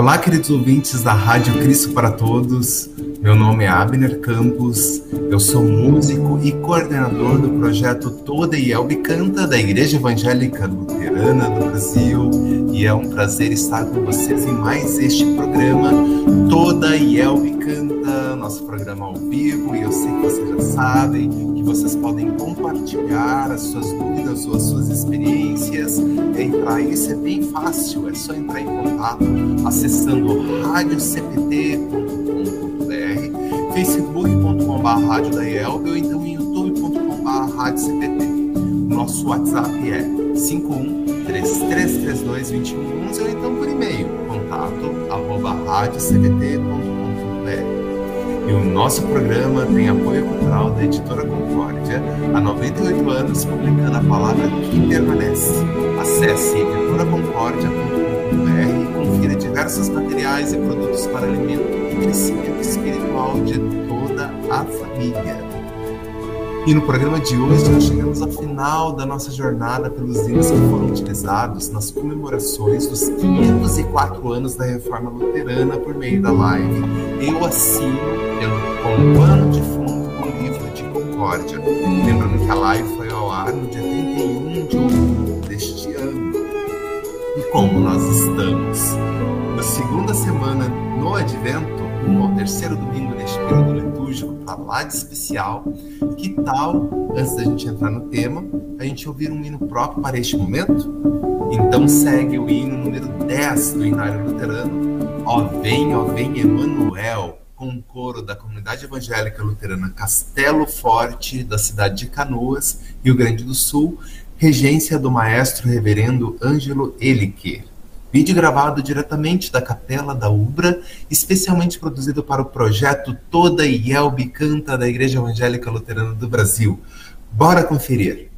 Olá, queridos ouvintes da Rádio Cristo para Todos. Meu nome é Abner Campos, eu sou músico e coordenador do projeto Toda Yelbe Canta da Igreja Evangélica Luterana do Brasil e é um prazer estar com vocês em mais este programa Toda Yelbe Canta, nosso programa ao vivo e eu sei que vocês já sabem que vocês podem compartilhar as suas dúvidas ou as suas experiências. Entrar isso é bem fácil, é só entrar em contato acessando radiocpt.com.br, facebook.com.br ou então youtube.com.br rádio. Nosso WhatsApp é 5133322111 ou então por e-mail contato arroba. E o nosso programa tem apoio cultural da Editora Concórdia, há 98 anos publicando a palavra que permanece. Acesse editoraconcordia.com.br e confira diversos materiais e produtos para alimento e crescimento espiritual de toda a família. E no programa de hoje nós chegamos ao final da nossa jornada pelos hinos que foram utilizados nas comemorações dos 504 anos da Reforma Luterana por meio da live Eu Assino com pano de fundo o livro de Concórdia. Lembrando que a live foi ao ar no dia 31 de outubro deste ano. E como nós estamos na segunda semana no Advento, no terceiro domingo deste período litúrgico, tá lá de especial, que tal, antes da gente entrar no tema, a gente ouvir um hino próprio para este momento? Então segue o hino número 10 do Inário Luterano, Ó vem, ó vem Emanuel, com o coro da comunidade evangélica luterana Castelo Forte, da cidade de Canoas, Rio Grande do Sul, regência do maestro reverendo Ângelo Elique. Vídeo gravado diretamente da capela da Ubra, especialmente produzido para o projeto Toda Yelbe Canta da Igreja Evangélica Luterana do Brasil. Bora conferir!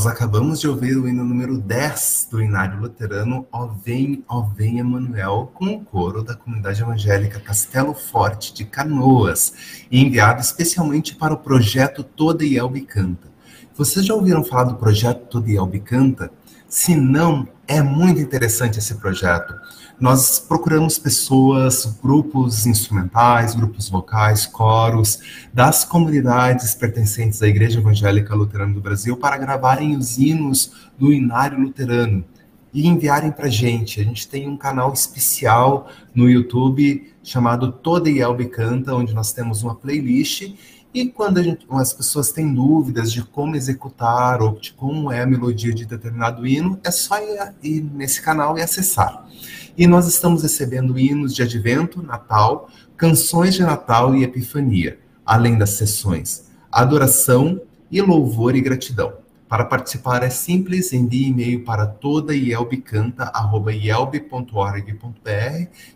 Nós acabamos de ouvir o hino número 10 do Inário Luterano, Ó Vem, Ó Vem Emanuel, com o coro da comunidade evangélica Castelo Forte de Canoas, enviado especialmente para o projeto Toda Ielbe Canta. Vocês já ouviram falar do projeto Toda Ielbe Canta? Se não, é muito interessante esse projeto. Nós procuramos pessoas, grupos instrumentais, grupos vocais, coros, das comunidades pertencentes à Igreja Evangélica Luterana do Brasil para gravarem os hinos do Inário Luterano e enviarem para a gente. A gente tem um canal especial no YouTube chamado Toda Ielbe Canta, onde nós temos uma playlist e quando gente, as pessoas têm dúvidas de como executar ou de como é a melodia de determinado hino, é só ir, ir nesse canal e acessar. E nós estamos recebendo hinos de advento, Natal, canções de Natal e Epifania, além das sessões adoração e louvor e gratidão. Para participar é simples, envie e-mail para toda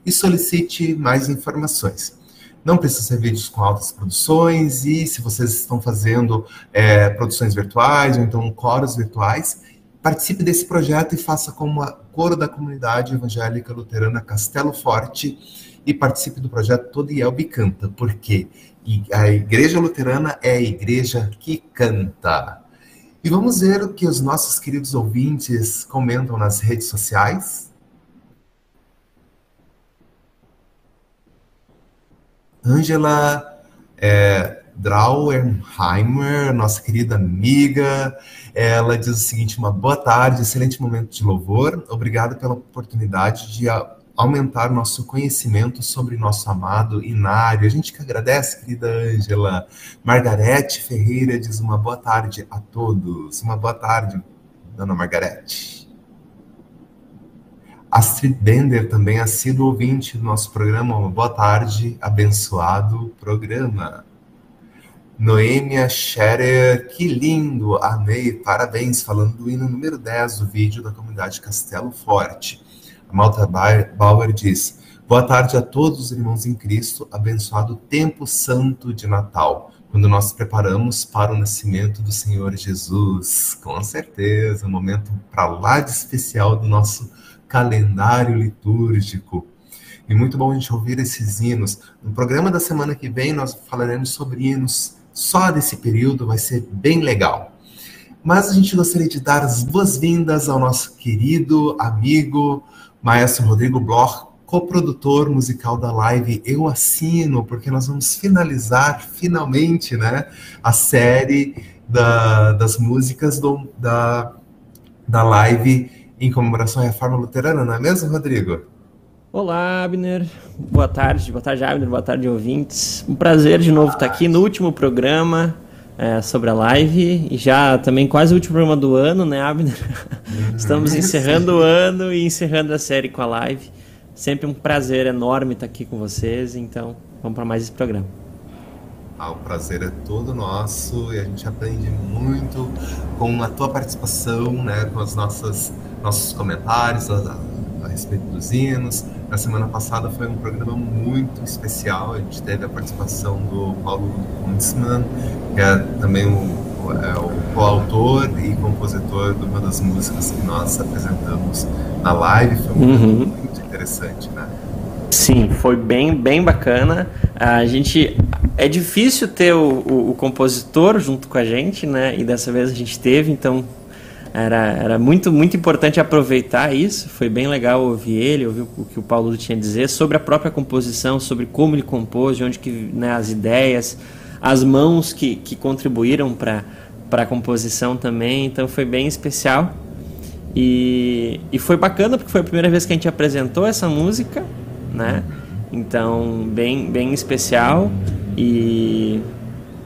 e solicite mais informações. Não precisa ser vídeos com altas produções e se vocês estão fazendo é, produções virtuais ou então coros virtuais, participe desse projeto e faça como a coro da comunidade evangélica luterana Castelo Forte e participe do projeto Todo Ielbe Canta, porque a igreja luterana é a igreja que canta. E vamos ver o que os nossos queridos ouvintes comentam nas redes sociais. Angela é, nossa querida amiga, ela diz o seguinte: uma boa tarde, excelente momento de louvor. Obrigado pela oportunidade de aumentar nosso conhecimento sobre nosso amado Inário. A gente que agradece, querida Ângela. Margarete Ferreira diz uma boa tarde a todos. Uma boa tarde, dona Margarete. Astrid Bender também ha sido ouvinte do nosso programa. Uma boa tarde, abençoado programa. Noêmia Scherer, que lindo, amei, parabéns, falando do hino número 10 do vídeo da comunidade Castelo Forte. A Malta Bauer diz, boa tarde a todos os irmãos em Cristo, abençoado tempo santo de Natal, quando nós preparamos para o nascimento do Senhor Jesus. Com certeza, um momento para lá de especial do nosso calendário litúrgico. E muito bom a gente ouvir esses hinos. No programa da semana que vem, nós falaremos sobre hinos só desse período, vai ser bem legal. Mas a gente gostaria de dar as boas-vindas ao nosso querido amigo Maestro Rodrigo Bloch, coprodutor musical da live Eu Assino, porque nós vamos finalizar finalmente né, a série da, das músicas do, da, da live em comemoração à Reforma Luterana, não é mesmo, Rodrigo? Olá, Abner. Boa tarde, boa tarde, Abner. Boa tarde, ouvintes. Um prazer de novo estar aqui no último programa é, sobre a live e já também quase o último programa do ano, né, Abner? Estamos encerrando o ano e encerrando a série com a live. Sempre um prazer enorme estar aqui com vocês, então vamos para mais esse programa. Ah, o prazer é todo nosso e a gente aprende muito com a tua participação, né, com os nossos, nossos comentários a, a respeito dos hinos, na semana passada foi um programa muito especial. A gente teve a participação do Paulo Kuntzmann, que é também o, é, o coautor e compositor de uma das músicas que nós apresentamos na live. Foi um uhum. muito interessante, né? Sim, foi bem, bem bacana. A gente é difícil ter o, o, o, compositor junto com a gente, né? E dessa vez a gente teve, então era, era muito, muito importante aproveitar isso. Foi bem legal ouvir ele, ouvir o que o Paulo tinha a dizer sobre a própria composição, sobre como ele compôs, de onde que né, as ideias, as mãos que, que contribuíram para a composição também. Então foi bem especial. E, e foi bacana porque foi a primeira vez que a gente apresentou essa música, né? Então, bem, bem especial. E,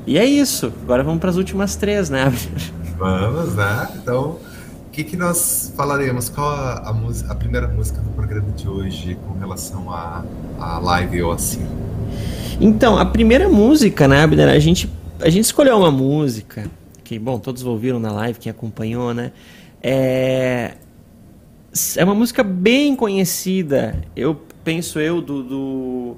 e é isso. Agora vamos para as últimas três, né? Vamos, né? Então, o que, que nós falaremos? Qual a, a, a primeira música do programa de hoje com relação à a, a, live ou assim? Então, a primeira música, né, Abner? A gente, a gente escolheu uma música que, bom, todos ouviram na live, quem acompanhou, né? É, é uma música bem conhecida. Eu penso eu do, do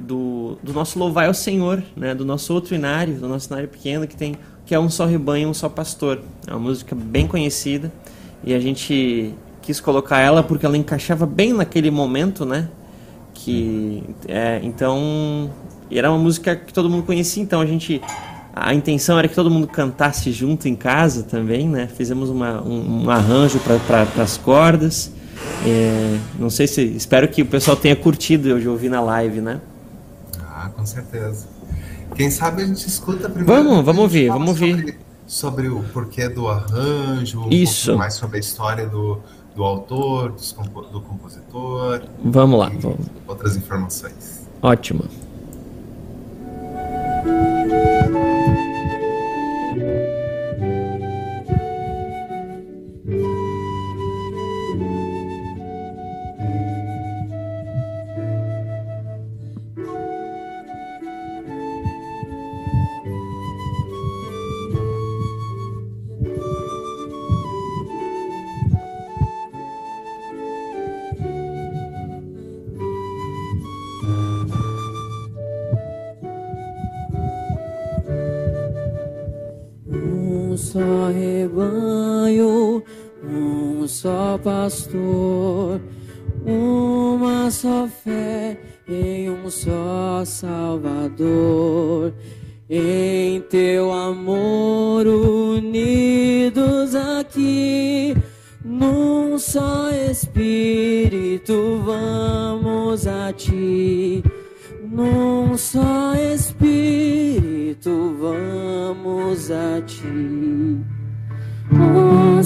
do, do nosso louvai ao Senhor, né? Do nosso outro inário, do nosso inário pequeno que tem que é um só rebanho, um só pastor. É uma música bem conhecida e a gente quis colocar ela porque ela encaixava bem naquele momento, né? Que é, então era uma música que todo mundo conhecia, então a gente a intenção era que todo mundo cantasse junto em casa também, né? Fizemos uma, um, um arranjo para as cordas. É, não sei se. Espero que o pessoal tenha curtido eu já ouvi na live, né? Ah, com certeza. Quem sabe a gente escuta primeiro. Vamos, vamos ouvir, vamos ouvir. Sobre, sobre, o porquê do arranjo, um Isso. mais sobre a história do, do autor, do, do compositor. Vamos lá. Vamos. Outras informações. Ótimo. Vamos a ti. Um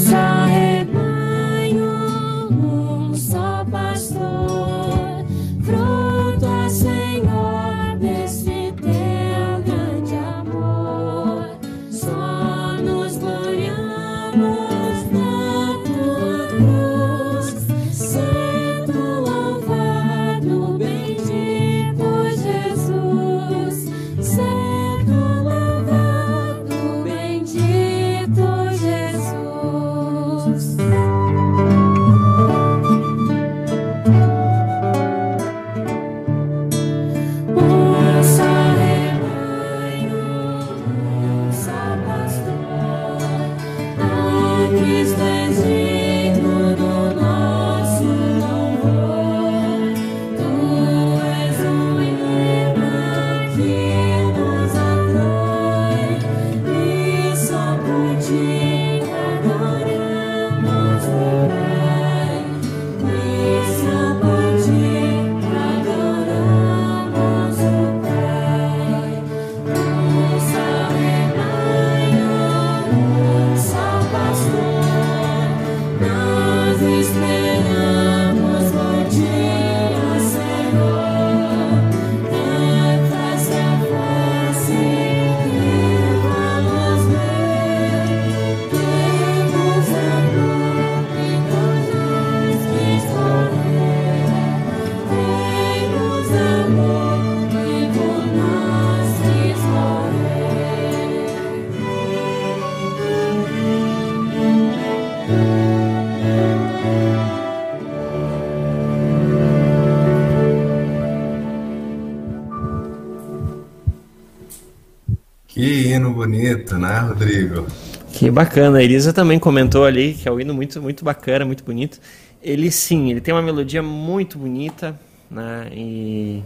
só bonito, né, Rodrigo? Que bacana. A Elisa também comentou ali que é um hino muito, muito bacana, muito bonito. Ele sim, ele tem uma melodia muito bonita, né? E,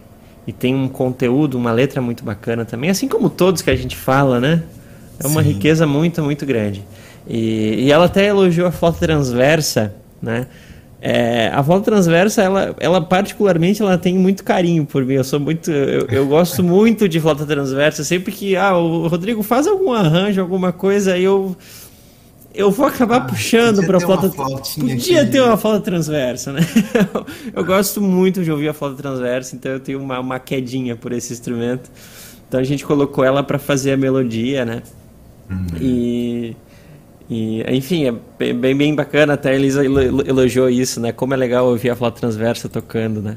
e tem um conteúdo, uma letra muito bacana também, assim como todos que a gente fala, né? É uma sim. riqueza muito, muito grande. E, e ela até elogiou a flauta transversa, né? É, a volta transversa, ela, ela particularmente, ela tem muito carinho por mim. Eu sou muito, eu, eu gosto muito de flauta transversa. Sempre que ah, o Rodrigo faz algum arranjo, alguma coisa, eu eu vou acabar ah, puxando para a flauta. Podia ter uma flauta transversa, né? eu, eu gosto muito de ouvir a flauta transversa, então eu tenho uma, uma quedinha por esse instrumento. Então a gente colocou ela para fazer a melodia, né? Uhum. E e, enfim, é bem, bem bacana, até a Elisa elogiou isso, né? Como é legal ouvir a flauta transversa tocando, né?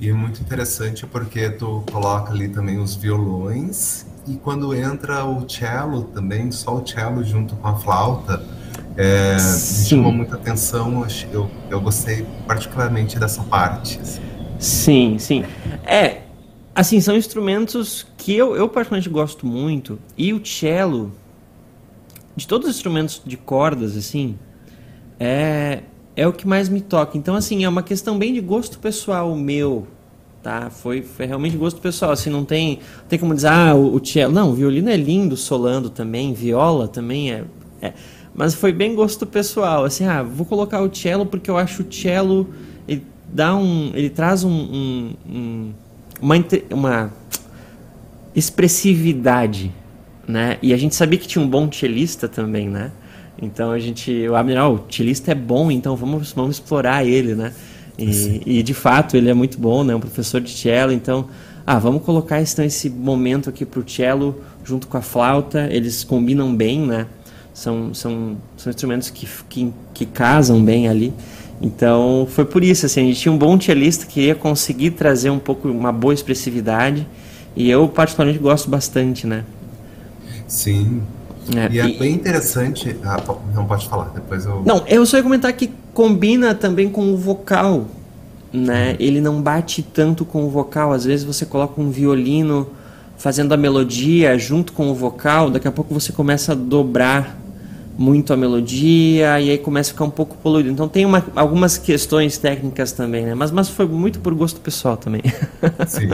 E é muito interessante porque tu coloca ali também os violões e quando entra o cello também, só o cello junto com a flauta, é, me chamou muita atenção, eu, eu gostei particularmente dessa parte. Assim. Sim, sim. É, Assim, são instrumentos que eu, eu particularmente gosto muito. E o cello, de todos os instrumentos de cordas, assim, é, é o que mais me toca. Então, assim, é uma questão bem de gosto pessoal meu, tá? Foi, foi realmente gosto pessoal. Assim, não tem, tem como dizer, ah, o, o cello. Não, o violino é lindo solando também, viola também é, é. Mas foi bem gosto pessoal. Assim, ah, vou colocar o cello porque eu acho o cello. Ele dá um. Ele traz um, um, um uma, uma expressividade, né? E a gente sabia que tinha um bom cellista também, né? Então a gente, o Admiral, o cellista é bom, então vamos, vamos explorar ele, né? E, e, de fato ele é muito bom, né? Um professor de cello, então, ah, vamos colocar então, esse momento aqui pro cello junto com a flauta, eles combinam bem, né? São, são, são instrumentos que, que, que casam bem ali. Então foi por isso, assim, a gente tinha um bom cellista que ia conseguir trazer um pouco, uma boa expressividade. E eu particularmente gosto bastante, né? Sim. É, e é bem interessante. Ah, não pode falar, depois eu. Não, eu só ia comentar que combina também com o vocal. Né? Uhum. Ele não bate tanto com o vocal. Às vezes você coloca um violino fazendo a melodia junto com o vocal, daqui a pouco você começa a dobrar muito a melodia e aí começa a ficar um pouco poluído. Então tem uma, algumas questões técnicas também, né? Mas, mas foi muito por gosto pessoal também. Sim.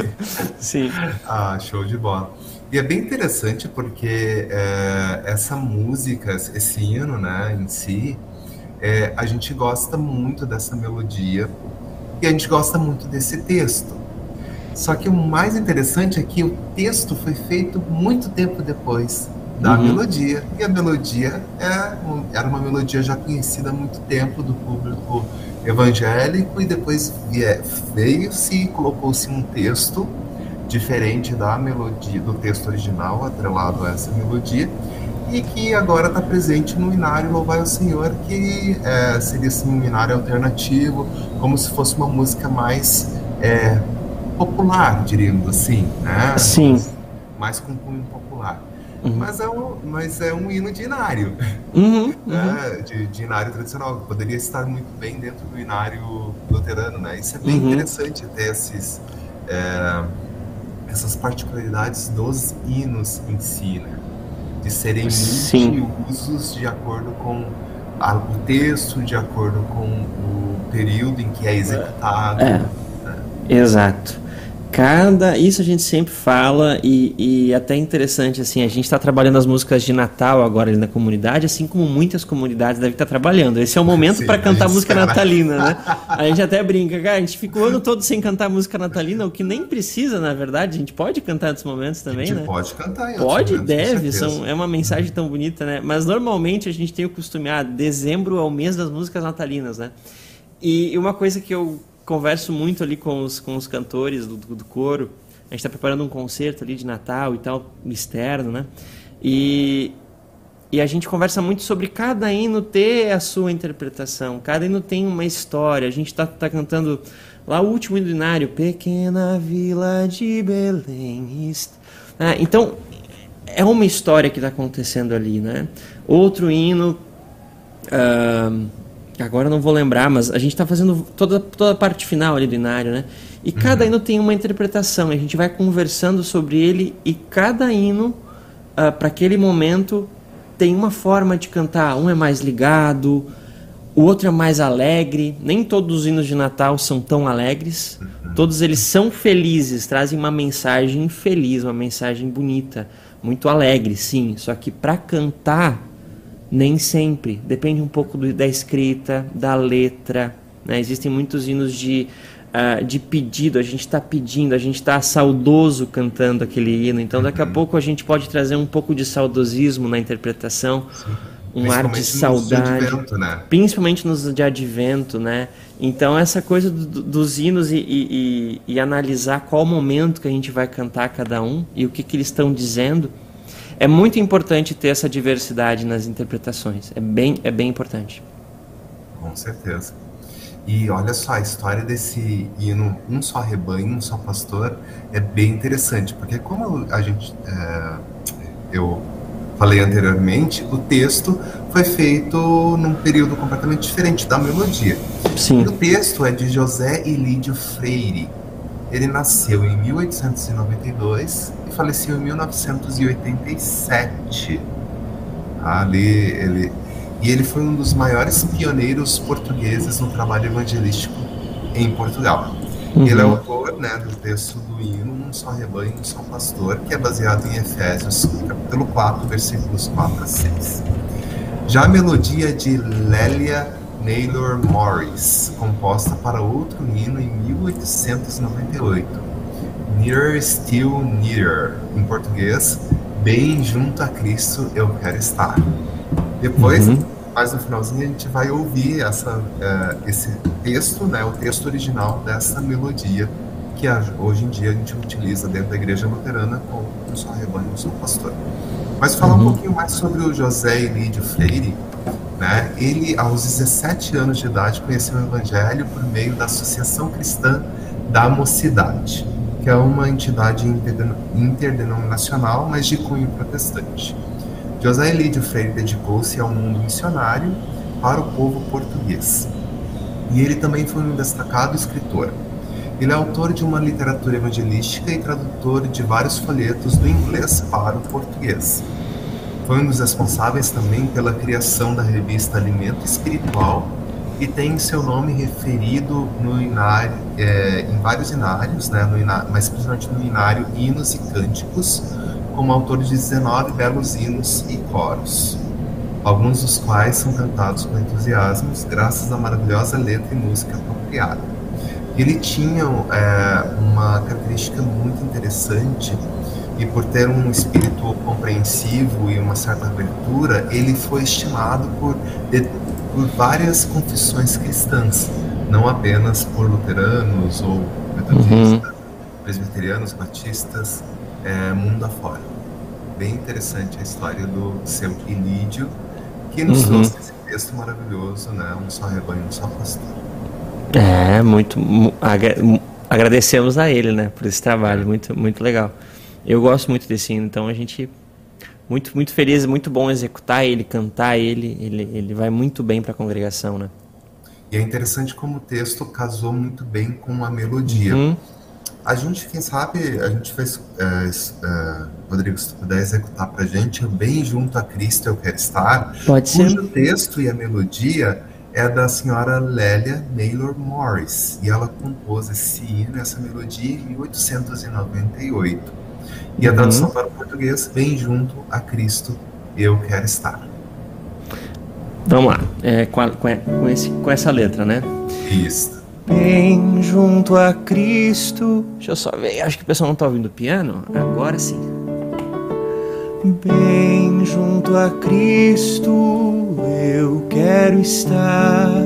Sim. Ah, show de bola. E é bem interessante porque é, essa música, esse hino, né, em si, é, a gente gosta muito dessa melodia e a gente gosta muito desse texto. Só que o mais interessante é que o texto foi feito muito tempo depois da uhum. melodia. E a melodia é, era uma melodia já conhecida há muito tempo do público evangélico, e depois veio-se e colocou-se um texto diferente da melodia, do texto original, atrelado a essa melodia, e que agora está presente no Inário Louvai ao Senhor, que é, seria assim, um Inário alternativo, como se fosse uma música mais é, popular, diríamos assim, né? Sim. Mais com cunho popular. Uhum. Mas, é um, mas é um hino de inário. Uhum, né? uhum. De, de, inário tradicional. Poderia estar muito bem dentro do inário luterano. Né? Isso é bem uhum. interessante ter esses, é, essas particularidades dos hinos em si. Né? De serem usos de acordo com a, o texto, de acordo com o período em que é executado. É. Né? Exato. Cada. Isso a gente sempre fala e, e até interessante, assim, a gente está trabalhando as músicas de Natal agora ali na comunidade, assim como muitas comunidades devem estar trabalhando. Esse é o momento para cantar música espera. natalina, né? A gente até brinca, cara, a gente fica o ano todo sem cantar música natalina, o que nem precisa, na verdade. A gente pode cantar nesses momentos também, a gente né? Pode cantar, em Pode, momentos, deve. São, é uma mensagem tão bonita, né? Mas normalmente a gente tem o costume, ah, dezembro é o mês das músicas natalinas, né? E uma coisa que eu converso muito ali com os, com os cantores do, do coro. A gente está preparando um concerto ali de Natal e tal, externo, né? E, e a gente conversa muito sobre cada hino ter a sua interpretação, cada hino tem uma história. A gente está tá cantando lá o último hino Pequena Vila de Belém. Ah, então, é uma história que está acontecendo ali, né? Outro hino. Uh, agora não vou lembrar, mas a gente está fazendo toda, toda a parte final ali do Inário, né? E uhum. cada hino tem uma interpretação, a gente vai conversando sobre ele e cada hino, uh, ah, para aquele momento, tem uma forma de cantar. Um é mais ligado, o outro é mais alegre. Nem todos os hinos de Natal são tão alegres. Uhum. Todos eles são felizes, trazem uma mensagem feliz, uma mensagem bonita, muito alegre, sim. Só que para cantar nem sempre. Depende um pouco do, da escrita, da letra. Né? Existem muitos hinos de, uh, de pedido. A gente está pedindo, a gente está saudoso cantando aquele hino. Então, daqui a uhum. pouco a gente pode trazer um pouco de saudosismo na interpretação. Sim. Um ar de saudade, de advento, né? principalmente nos de advento, né? Então essa coisa do, dos hinos e, e, e, e analisar qual momento que a gente vai cantar cada um e o que, que eles estão dizendo, é muito importante ter essa diversidade nas interpretações. É bem, é bem importante. Com certeza. E olha só, a história desse hino Um Só Rebanho, Um Só Pastor é bem interessante, porque como a gente, é, eu falei anteriormente, o texto foi feito num período completamente diferente da melodia. Sim. o texto é de José Elídio Freire, Ele nasceu em 1892 e faleceu em 1987. Ali ele e ele foi um dos maiores pioneiros portugueses no trabalho evangelístico em Portugal. Uhum. Ele é autor né, do texto do hino Um Só Rebanho, Um Só Pastor, que é baseado em Efésios, capítulo 4, versículos 4 a 6. Já a melodia de Lélia Naylor Morris, composta para outro hino em 1898. Nearer Still Nearer, em português, Bem Junto a Cristo Eu Quero Estar. Depois, uhum. mais no finalzinho, a gente vai ouvir essa, uh, esse texto, né, o texto original dessa melodia que hoje em dia a gente utiliza dentro da igreja luterana com o seu rebanho, seu pastor. Mas falar uhum. um pouquinho mais sobre o José Elídio Freire, né? Ele, aos 17 anos de idade, conheceu o Evangelho por meio da Associação Cristã da Mocidade, que é uma entidade interdenominacional, mas de cunho protestante. José Elídio Freire dedicou-se ao mundo missionário para o povo português. E ele também foi um destacado escritor. Ele é autor de uma literatura evangelística e tradutor de vários folhetos do inglês para o português. Foi um dos responsáveis também pela criação da revista Alimento Espiritual e tem seu nome referido no inário, é, em vários inários, né, no inário, mas principalmente no inário Hinos e Cânticos, como autor de 19 belos hinos e coros, alguns dos quais são cantados com entusiasmo, graças à maravilhosa letra e música apropriada. Ele tinha é, uma característica muito interessante e por ter um espírito compreensivo e uma certa abertura, ele foi estimado por, por várias confissões cristãs, não apenas por luteranos ou metodistas, uhum. presbiterianos, batistas, é, mundo afora. Bem interessante a história do seu Ilídio, que nos uhum. trouxe esse texto maravilhoso, né? Um só rebanho, um só pastor. É, muito. Agradecemos a ele, né, por esse trabalho, muito, muito legal. Eu gosto muito desse hino, então a gente muito, muito feliz, muito bom executar ele, cantar ele, ele, ele vai muito bem para a congregação, né? E é interessante como o texto casou muito bem com a melodia. Uhum. A gente, quem sabe, a gente fez, é, é, Rodrigo, se tu puder executar pra gente, Bem Junto a Cristo Eu Quero Estar, Pode ser. cujo texto e a melodia é da senhora Lélia Naylor Morris, e ela compôs esse hino, essa melodia em 1898. E a tradução uhum. para o português, Bem Junto a Cristo Eu Quero Estar. Vamos lá, é, com, a, com, esse, com essa letra, né? Isso. Bem junto a Cristo. Deixa eu só ver, acho que o pessoal não está ouvindo o piano. Agora sim. Bem junto a Cristo eu quero estar.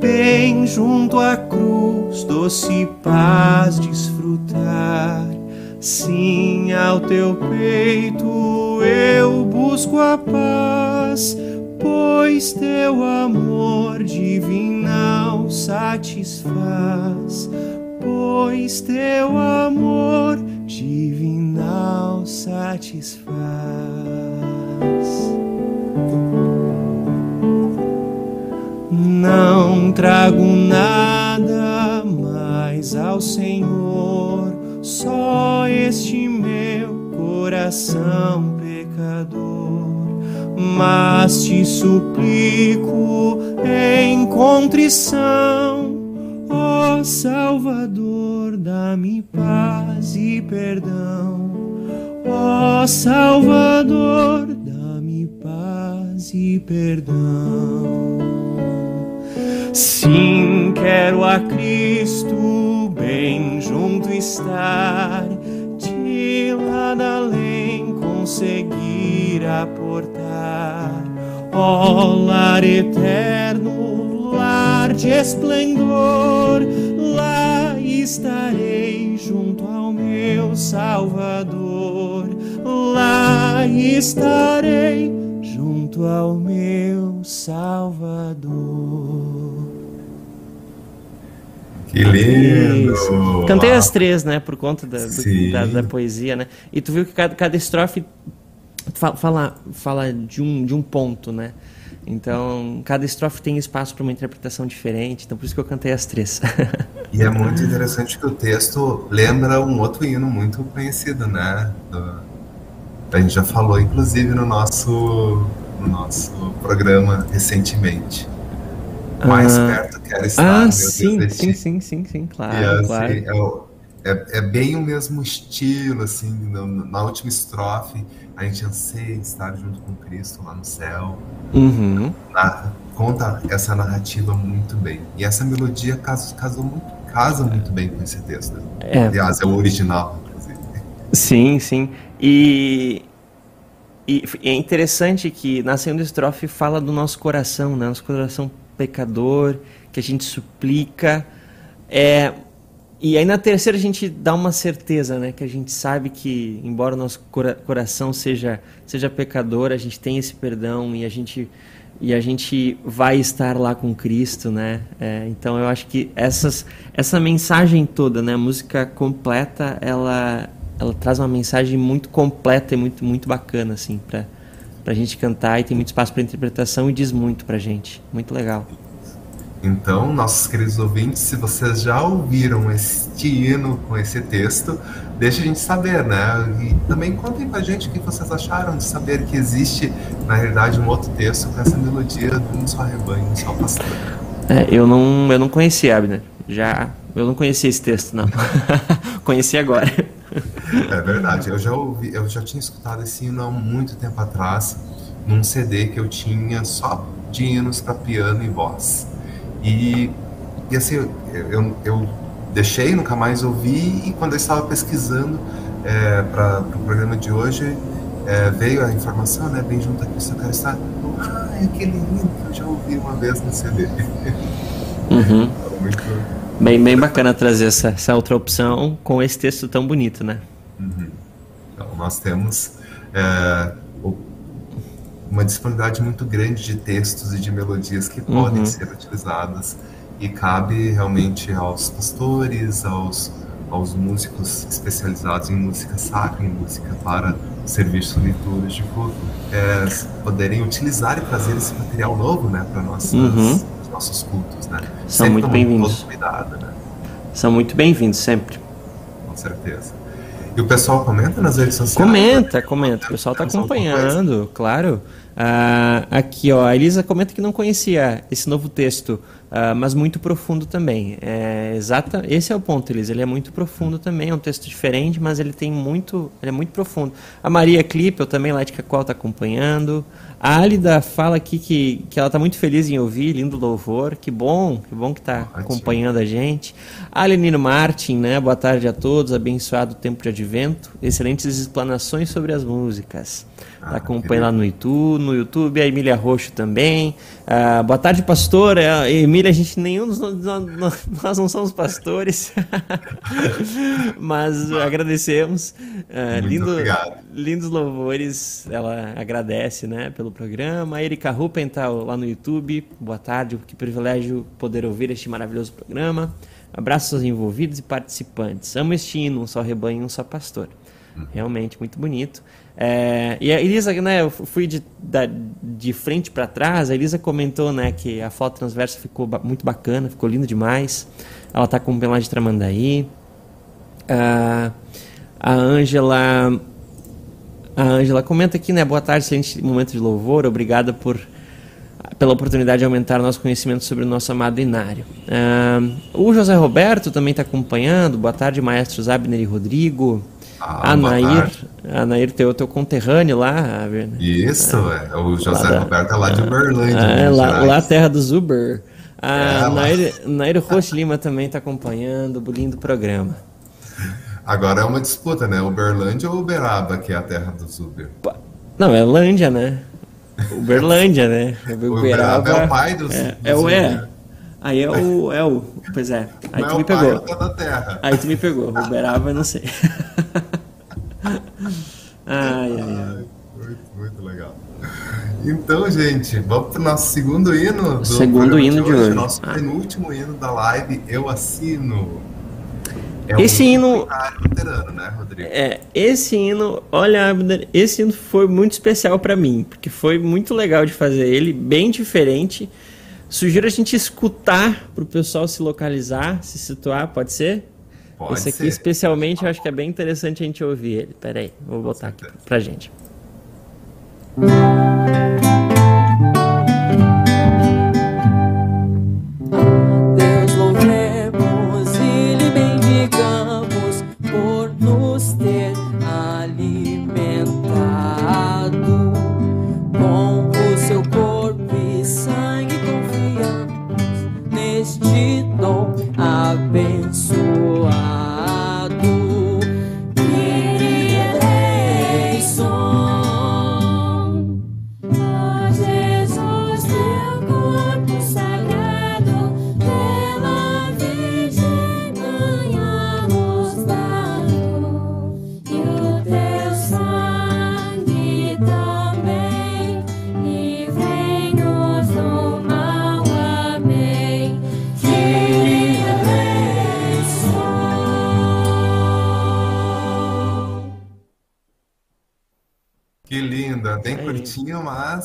Bem junto à cruz, doce paz desfrutar. Sim, ao teu peito eu busco a paz pois teu amor divinal satisfaz, pois teu amor divinal satisfaz. Não trago nada mais ao Senhor, só este meu coração pecador mas te suplico em contrição, ó Salvador, dá-me paz e perdão. Ó Salvador, dá-me paz e perdão. Sim, quero a Cristo bem junto estar, de lado além conseguir aportar. Ó oh, lar eterno, lar de esplendor, lá estarei junto ao meu Salvador. Lá estarei junto ao meu Salvador. Que lindo! Cantei as três, né? Por conta da, do, da, da, poesia, né? E tu viu que cada, cada estrofe fala, fala de, um, de um ponto, né? Então, cada estrofe tem espaço para uma interpretação diferente, então por isso que eu cantei as três. E é muito interessante que o texto lembra um outro hino muito conhecido, né? Do, a gente já falou, inclusive, no nosso, no nosso programa recentemente. Mais ah, perto quero estar, ah, sim, Deus sim, sim, sim, sim, claro, e, assim, claro. É, é, é, bem o mesmo estilo, assim, no, na última estrofe, a gente anseia estar junto com Cristo lá no céu. Uhum. Na, conta essa narrativa muito bem. E essa melodia casa, casa, muito, casa muito bem com esse texto. É. Aliás, é o original, inclusive. Sim, sim. E, e é interessante que na segunda estrofe fala do nosso coração, né? Nosso coração pecador, que a gente suplica. É, e aí na terceira a gente dá uma certeza, né? Que a gente sabe que, embora o nosso cora coração seja, seja pecador, a gente tem esse perdão e a gente, e a gente vai estar lá com Cristo, né? É, então eu acho que essas, essa mensagem toda, né? A música completa, ela, ela traz uma mensagem muito completa e muito, muito bacana, assim, para a gente cantar e tem muito espaço para interpretação e diz muito para gente. Muito legal. Então, nossos queridos ouvintes, se vocês já ouviram este hino com esse texto, deixe a gente saber, né? E também contem pra gente o que vocês acharam de saber que existe, na realidade, um outro texto com essa melodia de um só rebanho, um só pastor. É, eu não, eu não conhecia, Abner. Já, eu não conhecia esse texto, não. Conheci agora. É verdade. Eu já ouvi, eu já tinha escutado esse hino há muito tempo atrás, num CD que eu tinha só de hinos para piano e voz. E, e assim, eu, eu deixei, nunca mais ouvi, e quando eu estava pesquisando é, para o pro programa de hoje, é, veio a informação, né, bem junto aqui, o cara está, ah, é aquele hino que eu já ouvi uma vez no CD. Uhum. Muito... Bem, bem bacana trazer essa, essa outra opção com esse texto tão bonito, né? Uhum. Então, nós temos é, uma disponibilidade muito grande de textos e de melodias que uhum. podem ser utilizadas e cabe realmente aos pastores, aos, aos músicos especializados em música sacra, em música para serviço litúrgico, é, poderem utilizar e trazer esse material novo né, para nossos, uhum. Nossos cultos. Né? São sempre muito bem-vindos. Cuidado, né? São muito bem-vindos sempre. Com certeza. E o pessoal comenta nas redes sociais? Comenta, comenta. O pessoal está acompanhando, claro. Ah, aqui, ó, a Elisa comenta que não conhecia esse novo texto, ah, mas muito profundo também. É, exata, esse é o ponto, Elisa. Ele é muito profundo também, é um texto diferente, mas ele tem muito, ele é muito profundo. A Maria Clipe, eu também lá de Cacau está acompanhando. A Alida fala aqui que, que ela está muito feliz em ouvir, lindo louvor. Que bom, que bom que está acompanhando a gente. A Lenino Martin, né? Boa tarde a todos, abençoado tempo de advento. Excelentes explanações sobre as músicas. Está ah, acompanhando lá no YouTube, no YouTube, a Emília Roxo também. Ah, boa tarde, pastor. Emília, a gente nenhum dos nós, não somos pastores, mas agradecemos. Ah, lindo, lindos louvores, ela agradece, né, pelo programa. A Erika Ruppen está lá no YouTube. Boa tarde, que privilégio poder ouvir este maravilhoso programa. Abraços aos envolvidos e participantes. Amo este hino, um só rebanho, um só pastor. Uhum. Realmente muito bonito. É, e a Elisa, né, eu fui de, da, de frente para trás, a Elisa comentou né, que a foto transversa ficou ba muito bacana, ficou linda demais. Ela está com o pelagem de Tramandaí. Ah, a Ângela. A Ângela comenta aqui, né? Boa tarde, excelente momento de louvor. Obrigada por, pela oportunidade de aumentar nosso conhecimento sobre o nosso amado Inário. Ah, o José Roberto também está acompanhando. Boa tarde, maestros Abner e Rodrigo. Ah, a Nair, a Nair teu, teu conterrâneo lá. Isso, é, é o José da, Roberto é lá de Uberlândia. É, lá, lá terra do Zuber. A é, Nair, Nair Rocha Lima também está acompanhando o lindo programa. Agora é uma disputa, né? Uberlândia ou Uberaba, que é a terra do Zuber? Não, é Lândia, né? Uberlândia, né? Uberaba, Uberaba é o pai do, é, do é, o é. Aí é o. É o. Pois é. Aí Não tu me pegou. Aí tu me pegou. Uberaba, não sei. ai, ai, ai. Muito, muito legal. Então, gente, vamos para o nosso segundo hino do segundo hino de hoje, hoje. Nosso ah. penúltimo hino da live, Eu Assino. É esse um hino. Luterano, né, Rodrigo? É, esse hino, olha, esse hino foi muito especial para mim, porque foi muito legal de fazer ele, bem diferente sugiro a gente escutar para o pessoal se localizar, se situar, pode ser? Pode Esse aqui ser. especialmente eu acho que é bem interessante a gente ouvir ele. Pera aí, vou botar aqui pra gente. Deus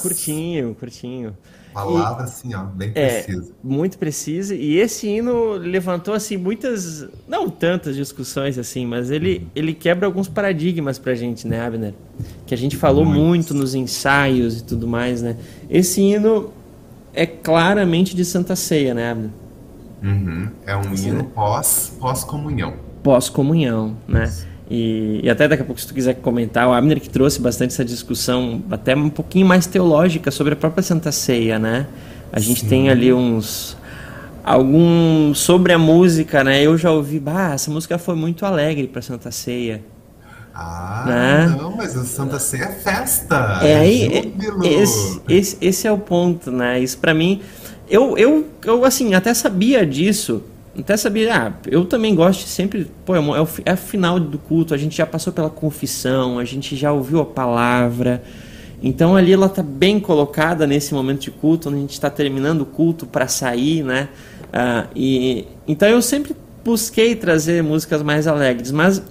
curtinho, Curtinho, palavra assim, ó, bem É, precisa. muito preciso. E esse hino levantou assim muitas, não tantas discussões assim, mas ele, ele quebra alguns paradigmas pra gente, né, Abner? Que a gente falou Muitos. muito nos ensaios e tudo mais, né? Esse hino é claramente de Santa Ceia, né, Abner? Uhum. É um hino pós, pós-comunhão. Pós-comunhão, né? E, e até daqui a pouco, se tu quiser comentar, o Abner que trouxe bastante essa discussão, até um pouquinho mais teológica sobre a própria Santa Ceia, né? A gente Sim. tem ali uns. Algum. Sobre a música, né? Eu já ouvi, bah, essa música foi muito alegre para Santa Ceia. Ah, Né? não, mas a Santa Ceia é festa. É aí, é- esse, esse, esse é o ponto, né? Isso pra mim, eu, eu, eu assim, até sabia disso, até sabia, ah, eu também gosto de sempre, pô, é o, é o é o final do culto, a gente já passou pela confissão, a gente já ouviu a palavra, então ali ela tá bem colocada nesse momento de culto, onde a gente está terminando o culto para sair, né? Ah, e então eu sempre busquei trazer músicas mais alegres, mas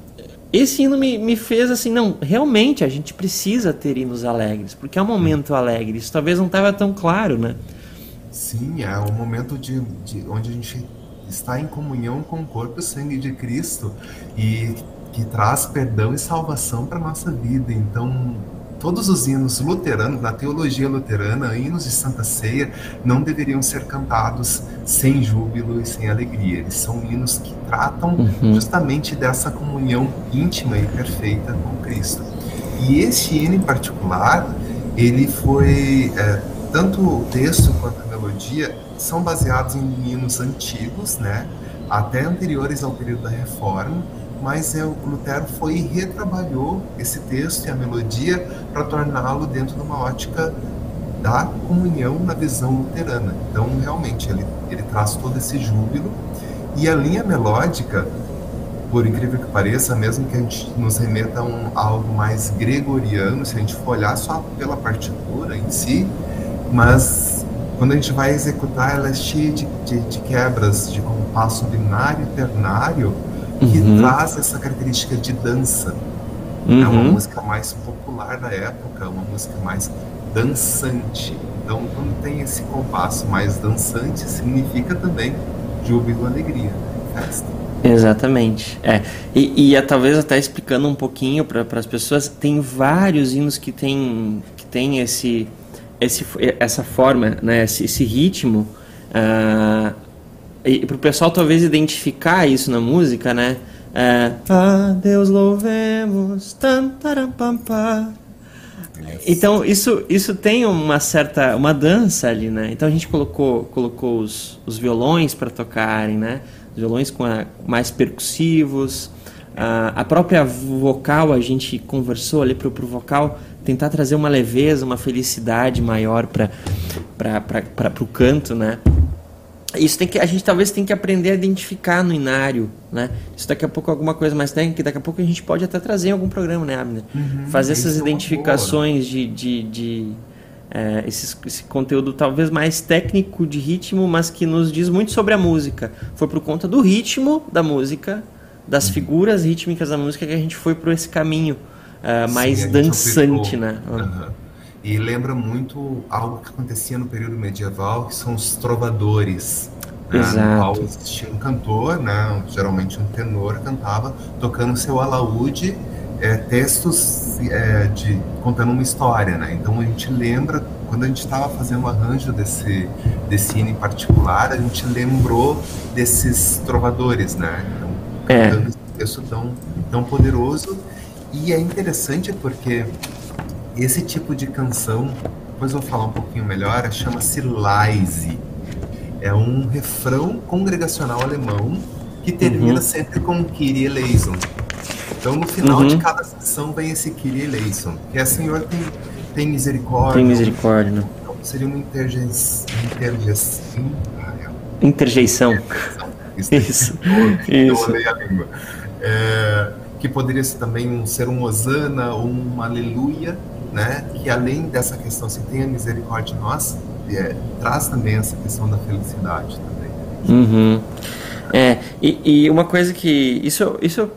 esse hino me, me fez assim, não, realmente a gente precisa ter hinos alegres, porque é um momento alegre. Isso talvez não estava tão claro, né? Sim, é o momento de, de onde a gente está em comunhão com o corpo e o sangue de Cristo e que traz perdão e salvação para nossa vida. Então, todos os hinos luteranos, na teologia luterana, hinos de Santa Ceia, não deveriam ser cantados sem júbilo e sem alegria. Eles são hinos que tratam Uhum. justamente dessa comunhão íntima e perfeita com Cristo. E este hino em particular, ele foi é, tanto o texto quanto a melodia são baseados em hinos antigos, né, até anteriores ao período da Reforma, mas é, o Lutero foi e retrabalhou esse texto e a melodia para torná-lo dentro de uma ótica da comunhão na visão luterana. Então, realmente, ele, ele traz todo esse júbilo e a linha melódica, por incrível que pareça, mesmo que a gente nos remeta a um, a algo mais gregoriano, se a gente for olhar só pela partitura em si, mas quando a gente vai executar, ela é cheia de, de, de quebras de compasso binário e ternário, que Uhum. traz essa característica de dança. É uma Uhum. música mais popular da época, uma música mais dançante. Então, quando tem esse compasso mais dançante, significa também júbilo, alegria, festa. Exatamente. É. E, e é, talvez até explicando um pouquinho para as pessoas, tem vários hinos que tem, que tem esse, esse, essa forma, né, esse, esse ritmo. ah, e para o pessoal talvez identificar isso na música, né? É, ah, Deus louvemos. Tan, taram, pam, pam. Então isso, isso tem uma certa uma dança ali, né? Então a gente colocou colocou os, os violões para tocarem, né? Os violões com a- mais percussivos, a, a própria vocal a gente conversou ali pro, pro vocal tentar trazer uma leveza, uma felicidade maior para o canto, né? Isso tem que a gente talvez tem que aprender a identificar no inário, né? Isso daqui a pouco é alguma coisa mais técnica, daqui a pouco a gente pode até trazer em algum programa, né, Abner? Fazer isso essas é uma identificações de, de, de é, esses- esse conteúdo talvez mais técnico de ritmo, mas que nos diz muito sobre a música. Foi por conta do ritmo da música, das Uhum. figuras rítmicas da música que a gente foi por esse caminho Sim, mais gente dançante, né? Aham. E lembra muito algo que acontecia no período medieval, que são os trovadores. Né, Exato. no qual existia um cantor, né, geralmente um tenor, cantava tocando seu alaúde é, textos é, de contando uma história, né? Então a gente lembra quando a gente estava fazendo o arranjo desse desse hino em particular, a gente lembrou desses trovadores, né? Então, É. cantando esse texto tão tão poderoso e é interessante porque esse tipo de canção, depois eu vou falar um pouquinho melhor, chama-se Laise. É um refrão congregacional alemão que termina Uhum. sempre com Kyrie eleison. Então, no final Uhum. de cada sessão vem esse Kyrie eleison, que é Senhor tem, tem misericórdia. Tem misericórdia, né? Então, seria uma interjeição. Interjeição. Ah, é. Interjeição. Isso. Isso. Eu Isso. olhei a língua. É, que poderia ser também um, ser um Osana ou um Aleluia, né? Que além dessa questão, se tem a misericórdia de nós, é, traz também essa questão da felicidade também. Uhum. É, e, e uma coisa que. Isso, isso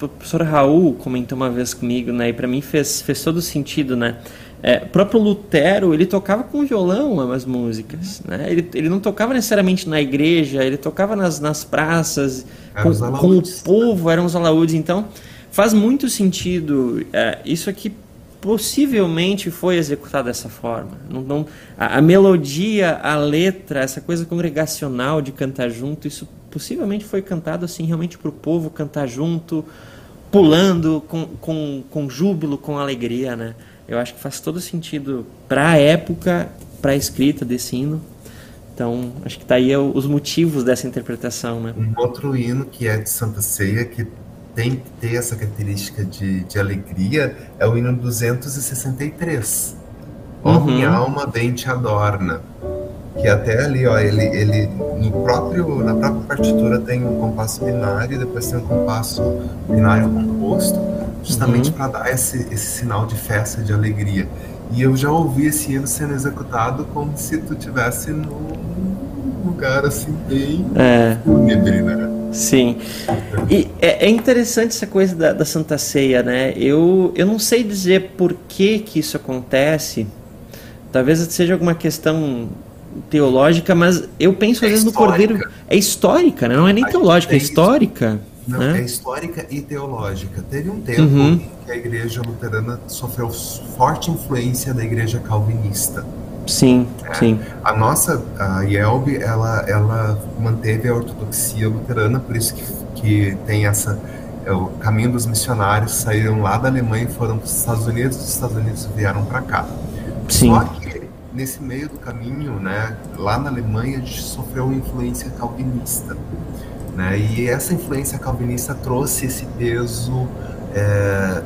o professor Raul comentou uma vez comigo, né? E pra mim fez, fez todo sentido, né? É, o próprio Lutero, ele tocava com violão as músicas, né? Ele, ele não tocava necessariamente na igreja, ele tocava nas, nas praças, com, com o povo, eram os alaúdes. Então, faz muito sentido. é, isso aqui possivelmente foi executado dessa forma. Não, não- a, a melodia, a letra, essa coisa congregacional de cantar junto, isso possivelmente foi cantado assim realmente para o povo cantar junto, pulando com, com, com júbilo, com alegria, né? Eu acho que faz todo sentido para a época, para a escrita desse hino. Então, acho que tá aí os motivos dessa interpretação, né? Um outro hino que é de Santa Ceia, que tem que ter essa característica de, de alegria, é o hino 263. Ó, Uhum. minha alma bem te adorna. Que até ali, ó, ele, ele no próprio, na própria partitura tem um compasso binário, depois tem um compasso binário composto, justamente Uhum. para dar esse, esse sinal de festa, de alegria. E eu já ouvi esse hino sendo executado como se tu tivesse num lugar assim bem É. fúnebre, né? Sim. E é, é interessante essa coisa da, da Santa Ceia, né? Eu, eu não sei dizer por que, que isso acontece. Talvez seja alguma questão teológica, mas eu penso É às vezes no. Cordeiro. É histórica, né? Não é nem teológica, é histórica. Não, né? é histórica e teológica. Teve um tempo Uhum. em que a igreja luterana sofreu forte influência da igreja calvinista. Sim, sim. A nossa, a IELB, ela, ela manteve a ortodoxia luterana, por isso que, que tem essa. é, o caminho dos missionários saíram lá da Alemanha e foram para os Estados Unidos, dos Estados Unidos vieram para cá. Sim. Só que nesse meio do caminho, né, lá na Alemanha, a gente sofreu uma influência calvinista. Né, e essa influência calvinista trouxe esse peso é,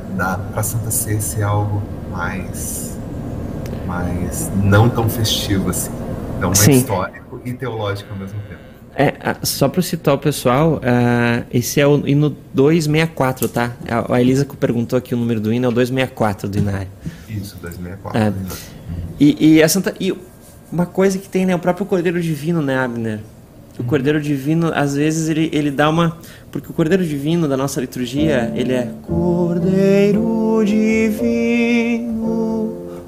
para Santa Ceia ser algo mais, mais não tão festivo assim. Então é Sim. histórico e teológico ao mesmo tempo. É, só para citar o pessoal, ah, esse é o hino 264, tá? A a Elisa que perguntou aqui o número do hino, é o 264 do Inário. Isso, 2004. É. né? E, e a Santa, e uma coisa que tem, né? O próprio Cordeiro Divino, né, Abner? O Cordeiro Divino, às vezes, ele, ele dá uma. Porque o Cordeiro Divino da nossa liturgia, ele é. Cordeiro Divino,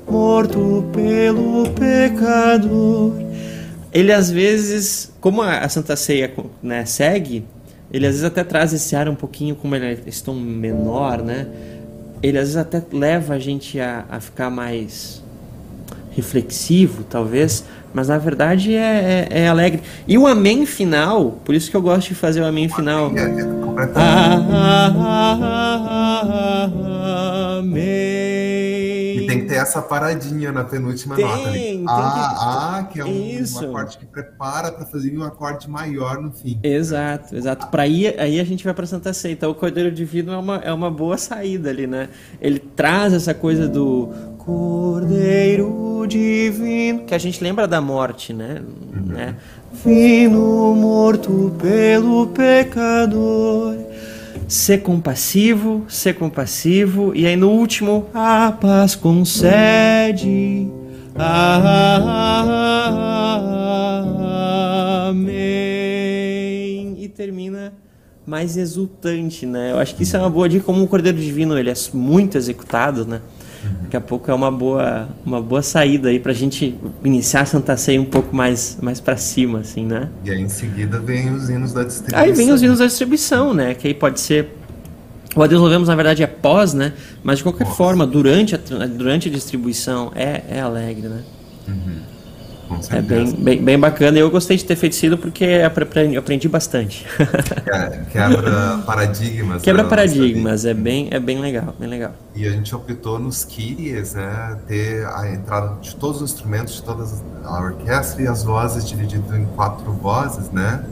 morto pelo pecador. Ele, às vezes, como a, Santa Ceia né, segue, ele às vezes até traz esse ar um pouquinho, como ele é tom menor, né? Ele às vezes até leva a gente a, a ficar mais reflexivo, talvez, mas na verdade é, é- é alegre. E o amém final, por isso que eu gosto de fazer o amém final. É, é. Amém. Que ter essa paradinha na penúltima Tem, nota ali. tem ah, ah, que é um, um acorde que prepara para fazer um acorde maior no fim. Exato, exato. Para aí, aí a gente vai para Santa Ceia. Então o Cordeiro Divino é uma, é uma boa saída ali, né? Ele traz essa coisa do Cordeiro Divino, que a gente lembra da morte, né? né? Vino morto pelo pecador. Ser compassivo, ser compassivo. E aí no último, a paz concede. Amém. E termina mais exultante, né? Eu acho que isso é uma boa dica, como o Cordeiro Divino ele é muito executado, né? Daqui a pouco é uma boa, uma boa saída aí pra gente iniciar a Santa Ceia um pouco mais, mais pra cima, assim, né? E aí em seguida vem os hinos da distribuição. Aí vem os hinos da distribuição, né? Que aí pode ser. O Adeus Louvemos, na verdade, é pós, né? Mas de qualquer Pós. forma, durante a, durante a distribuição, é, é alegre, né? Com É bem, bem, bem bacana. Eu gostei de ter feito isso porque aprendi bastante. Que- Quebra paradigmas. Quebra né, paradigmas, é bem, é bem legal, bem legal. E a gente optou nos Kyries, né, ter a entrada de todos os instrumentos, de toda a orquestra e as vozes dividido em quatro vozes, né,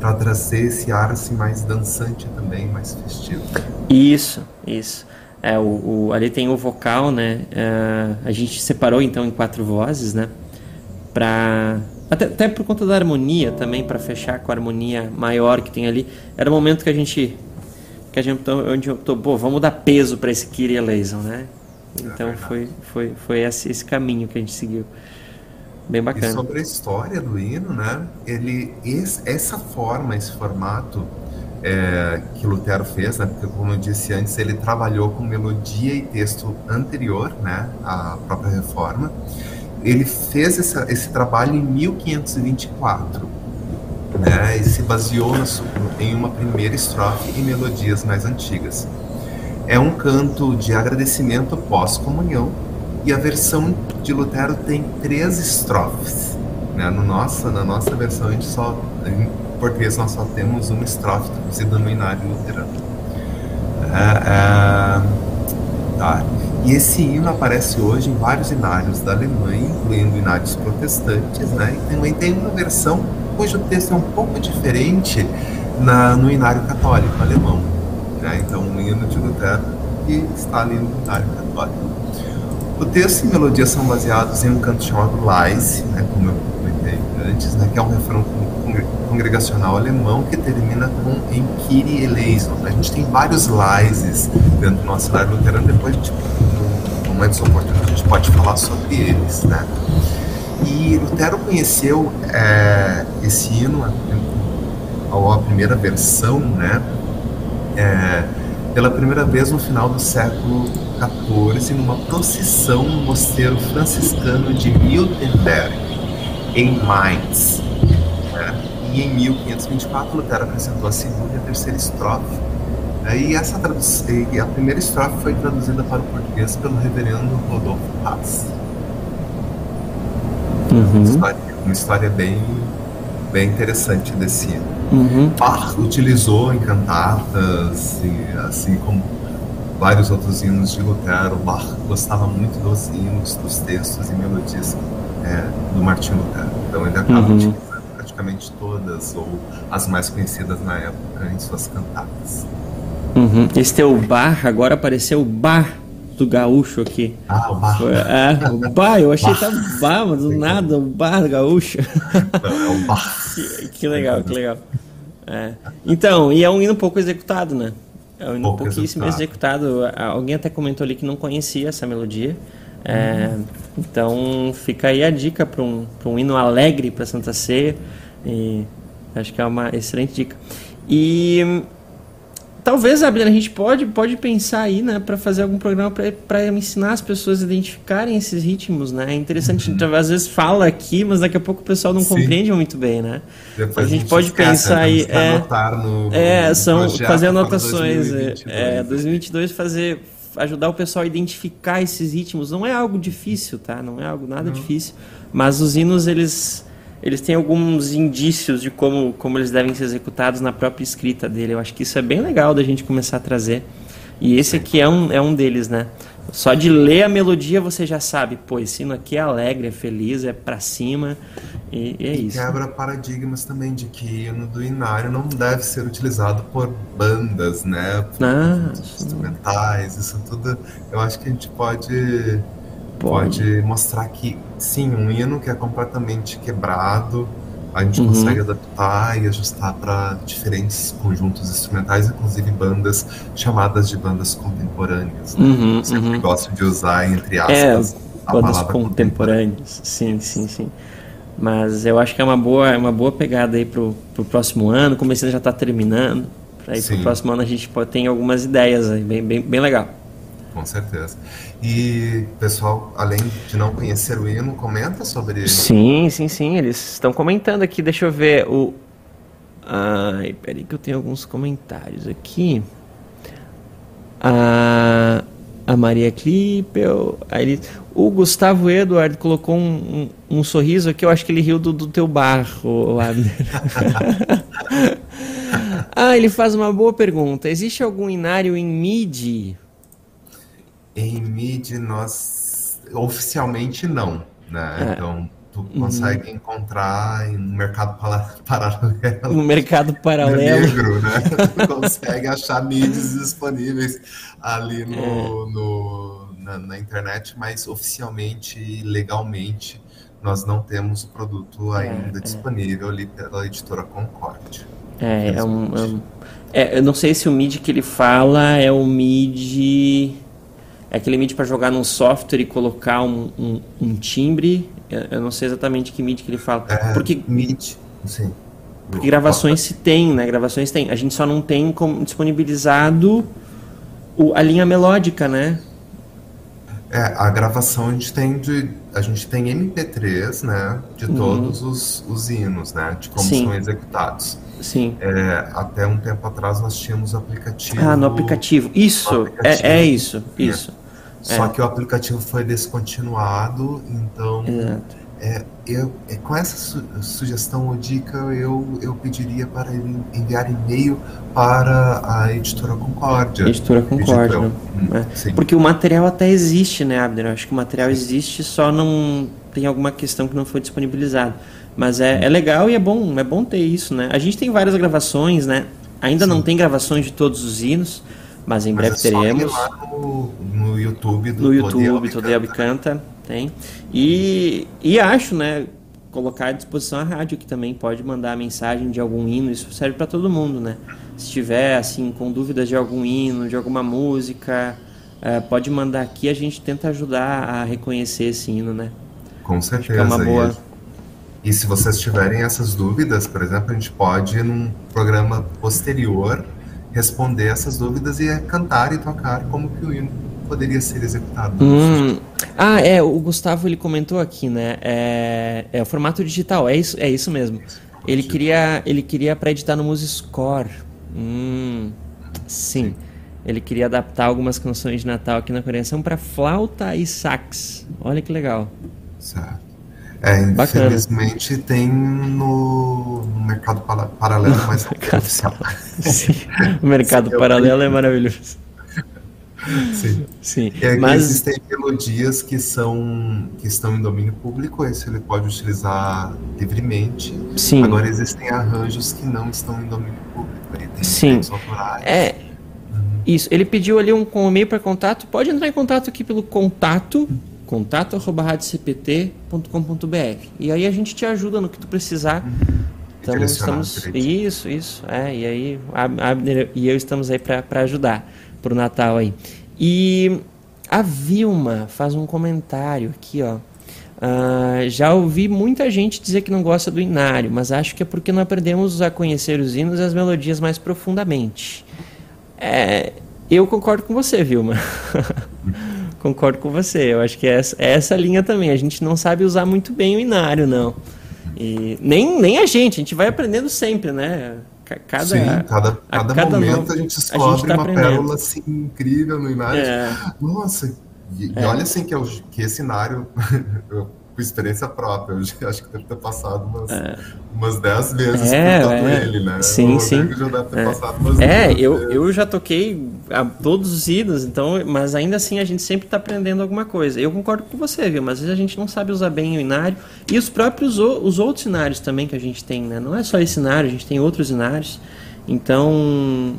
para trazer esse ar assim mais dançante também, mais festivo. Isso, isso. É, o, o- ali tem o vocal, né? é, a gente separou então em quatro vozes, né? Pra, até, até por conta da harmonia também, para fechar com a harmonia maior que tem ali. Era o momento que a gente. Que a gente optou- onde optou, pô, vamos dar peso para esse Kyrie eleison, né? Então foi, foi, foi esse, esse caminho que a gente seguiu. Bem E bacana. sobre a história do hino, né, ele, esse- essa forma, esse formato é, que Lutero fez, né, porque como eu disse antes, ele trabalhou com melodia e texto anterior, né, à própria reforma. Ele fez essa- esse trabalho em 1524, né, e se baseou na em uma primeira estrofe e melodias mais antigas. É um canto de agradecimento pós-comunhão e a versão de Lutero tem três estrofes. Né? No nossa, na nossa versão, a gente só, em português, nós só temos uma estrofe traduzida no inário luterano. É, é, E esse hino aparece hoje em vários inários da Alemanha, incluindo inários protestantes, né? e também tem uma versão cujo texto é um pouco diferente na, no inário católico alemão. Né? Então, um hino de Lutero que está ali no inário católico. O texto e melodia são baseados em um canto chamado Leise, né, como eu né, que é um refrão con- congregacional alemão que termina com em Kyrie eleison. A gente tem vários Leises dentro do nosso cenário luterano, depois gente, no momentos oportunos, a gente pode falar sobre eles, né. E Lutero conheceu é, esse hino, a, a primeira versão, né, é, pela primeira vez no final do século XIV, numa procissão no mosteiro franciscano de Miltenberg, em Mainz. né? E em 1524, Lutero acrescentou a segunda e a terceira estrofe. né? E essa e a primeira estrofe foi traduzida para o português pelo reverendo Rodolfo Paz. Uma Uhum, história, uma história bem, bem interessante desse uhum. Bach utilizou em cantatas, e, assim como vários outros hinos de Lutero. Bach gostava muito dos hinos, dos textos e melodias é, do Martinho Lutero. Então ele acaba Uhum. utilizando praticamente todas, ou as mais conhecidas na época, em suas cantatas. Uhum. Esse teu bar, agora apareceu o bar do gaúcho aqui. Ah, o Foi- É, o bar, eu achei que tava bar, mas do nada, o bar gaúcho. não, é o Bach. Que, que legal, que legal. É. Então, e é um hino pouco executado, né? É um hino pouquíssimo executado. A- Alguém até comentou ali que não conhecia essa melodia. É, Então, fica aí a dica para um, pra um hino alegre para Santa Ceia. E acho que é uma excelente dica. E talvez, Abner, a gente pode, pode pensar aí, né, para fazer algum programa para ensinar as pessoas a identificarem esses ritmos, né? É interessante, então, às vezes fala aqui, mas daqui a pouco o pessoal não Sim. compreende muito bem, né? Depois A gente pode esquece, pensar né? aí, é, anotar no, É, são fazer anotações. 2022. É, é, 2022 fazer ajudar o pessoal a identificar esses ritmos. Não é algo difícil, tá? Não é algo nada difícil. Mas os hinos eles eles têm alguns indícios de como como eles devem ser executados na própria escrita dele. Eu acho que isso é bem legal da gente começar a trazer. E esse aqui é um é um deles, né? Só de ler a melodia você já sabe, pô, esse hino aqui é alegre, é feliz, é pra cima. E, e é isso. Quebra paradigmas também de que hino do inário não deve ser utilizado por bandas, né? Por Ah, instrumentais, isso tudo. Eu acho que a gente pode, Pode. pode mostrar que, sim, um hino que é completamente quebrado, a gente Uhum. consegue adaptar e ajustar para diferentes conjuntos instrumentais, inclusive bandas chamadas de bandas contemporâneas. né? Uhum, Eu sempre uhum. gosto de usar, entre É, aspas, a bandas contemporâneas. Sim, sim, sim. Mas eu acho que é uma boa, é uma boa pegada aí pro, pro próximo ano. Como esse já está terminando, para pro próximo ano a gente pode ter algumas ideias aí, bem, bem, bem legal. Com certeza. E, pessoal, além de não conhecer o hino, comenta sobre. Sim, sim, sim. Eles estão comentando aqui. Deixa eu ver. O... Ai, peraí que eu tenho alguns comentários aqui. A, a Maria Klippel. Ele... O Gustavo Eduardo colocou um, um, um sorriso aqui. Eu acho que ele riu do, do teu barro, Abner. ah, ele faz uma boa pergunta. Existe algum inário em MIDI? Em MIDI, nós. Oficialmente não. Né? É. Então, tu consegue encontrar em um mercado paralelo. No mercado paralelo. negro, né? Tu consegue achar mídias disponíveis ali no, É. no- na, na internet, mas oficialmente e legalmente nós não temos o produto ainda é. disponível ali pela editora Concorde. É, é um, é um- é, eu não sei se o MIDI que ele fala é o MIDI. É aquele MIDI para jogar num software e colocar um, um, um timbre. Eu, não sei exatamente que MIDI que ele fala. É, Porque, MIDI, sim. porque gravações se tem, né? Gravações tem. A gente só não tem como disponibilizado o- a linha melódica, né? É, a gravação a gente tem de. A gente tem MP3, né? De todos os, os hinos, né? De como Uhum. Sim. são executados. Sim. É, até um tempo atrás nós tínhamos aplicativo. Ah, no aplicativo. Isso, No aplicativo. É, é isso, isso. Só É. que o aplicativo foi descontinuado, então Exato. é, eu, é, com essa su- sugestão ou dica eu, eu pediria para ele enviar e-mail para a editora Concórdia. Editora Concórdia, Acredito eu. né? Hum, É. Sim. Porque o material até existe, né, Abner? Eu acho que o material existe, só não tem alguma questão que não foi disponibilizado. Mas é, é legal e é bom, é bom ter isso, né? A gente tem várias gravações, né? Ainda não tem gravações de todos os hinos, mas em Mas breve é só ir teremos. lá no, no YouTube do No YouTube. Todel Canta, tem. E, e acho, né, colocar à disposição a rádio, que também pode mandar mensagem de algum hino, isso serve para todo mundo, né? Se tiver, assim, com dúvidas de algum hino, de alguma música, eh, pode mandar aqui, a gente tenta ajudar a reconhecer esse hino, né? Com Acho certeza. é uma boa. E, e se vocês tiverem essas dúvidas, por exemplo, a gente pode, num programa posterior, responder essas dúvidas e cantar e tocar como que o hino poderia ser executado. Hum. Ah, é, o Gustavo ele comentou aqui, né? É, é o formato digital, é isso, é isso mesmo. Ele queria, ele queria para editar no MuseScore. Hum, sim. Ele queria adaptar algumas canções de Natal aqui na Coreação para flauta e sax. Olha que legal. Certo. É, Bacana. infelizmente tem no, mercado paralelo, mas não mercado oficial. Sim. O mercado paralelo é maravilhoso. Sim. Sim. E aí Mas existem melodias que são que estão em domínio público, esse ele pode utilizar livremente. sim. Agora existem arranjos que não estão em domínio público. Sim. É. Isso, ele pediu ali um, um e-mail para contato. Pode entrar em contato aqui pelo contato, contato@radiocpt.com.br. E aí a gente te ajuda no que tu precisar. Então, estamos isso, isso, é, e aí a Abner e eu estamos aí para ajudar pro Natal aí. E a Vilma faz um comentário aqui, ó. Ah, já ouvi muita gente dizer que não gosta do inário, mas acho que é porque não aprendemos a conhecer os hinos e as melodias mais profundamente. É, eu concordo com você, Vilma. concordo com você. Eu acho que é essa, é essa linha também. A gente não sabe usar muito bem o inário, não. E nem, nem a gente, a gente vai aprendendo sempre, né? Ca- Cada, Sim, cada, cada, cada momento novo- a gente a gente descobre tá uma aprendendo. pérola assim incrível no Inário. É. Nossa, e, e É. olha assim que, eu, que esse Inário, eu, com experiência própria, eu acho que deve ter passado umas, umas 10 vezes É, cantando é. ele, né? Sim, o sim. Já deve ter É. passado umas É, 10 eu, vezes. eu já toquei a todos os hinos, então, mas ainda assim a gente sempre está aprendendo alguma coisa. Eu concordo com você, viu? Mas às vezes a gente não sabe usar bem o inário e os próprios os outros inários também que a gente tem, né? Não é só esse inário, a gente tem outros inários. Então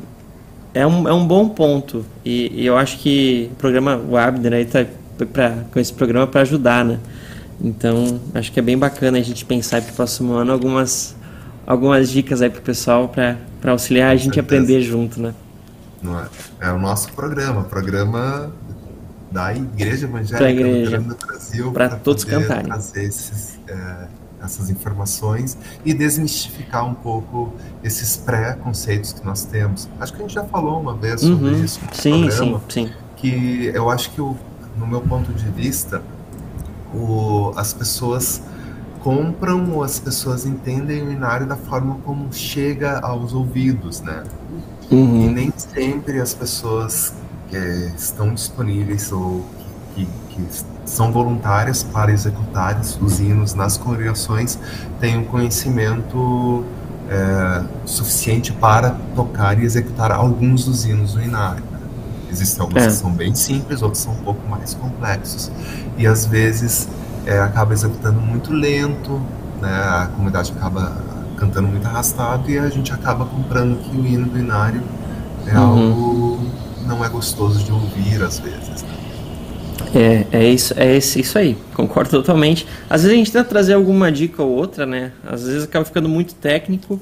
é um, é um bom ponto e, e eu acho que o programa o Abner aí tá pra, com esse programa para ajudar, né? Então acho que é bem bacana a gente pensar para o próximo ano algumas algumas dicas aí pro pessoal para auxiliar a gente a certeza. aprender junto, né? Não é? É o nosso programa, programa da Igreja Evangélica igreja. Do Brasil. Pra todos cantarem. Trazer esses, é, essas informações e desmistificar um pouco esses pré-conceitos que nós temos. Acho que a gente já falou uma vez sobre Uhum. isso no Sim, sim, programa, sim. que eu acho que, o, no meu ponto de vista, o, as pessoas compram ou as pessoas entendem o inário da forma como chega aos ouvidos, né? E Uhum. nem sempre as pessoas que estão disponíveis ou que, que são voluntárias para executar os hinos nas congregações têm um conhecimento é, suficiente para tocar e executar alguns dos hinos do inário. Existem alguns É. que são bem simples, outros são um pouco mais complexos. E às vezes é, acaba executando muito lento, né? a comunidade acaba cantando muito arrastado e a gente acaba comprando que o hino do inário é Uhum. algo não é gostoso de ouvir às vezes. né? É, é isso, é isso aí, concordo totalmente. Às vezes a gente tenta trazer alguma dica ou outra, né? Às vezes acaba ficando muito técnico,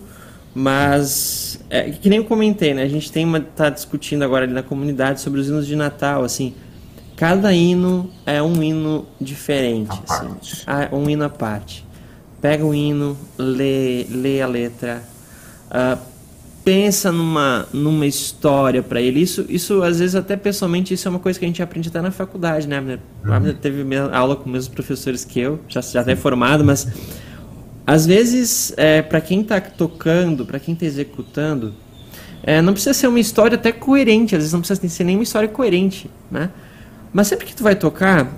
mas é que nem eu comentei, né? A gente tem uma, tá discutindo agora ali na comunidade sobre os hinos de Natal, assim. Cada hino é um hino diferente, assim. Ah, um hino à parte. Pega o hino, lê, lê a letra, ah, pensa numa, numa história para ele. Isso, isso, às vezes, até pessoalmente, isso é uma coisa que a gente aprende até na faculdade, né, Abner? Abner teve aula com os mesmos professores que eu, já, já até formado, mas às vezes, é, para quem tá tocando, para quem tá executando, é, não precisa ser uma história até coerente, às vezes não precisa ser nenhuma história coerente, né? Mas sempre que tu vai tocar,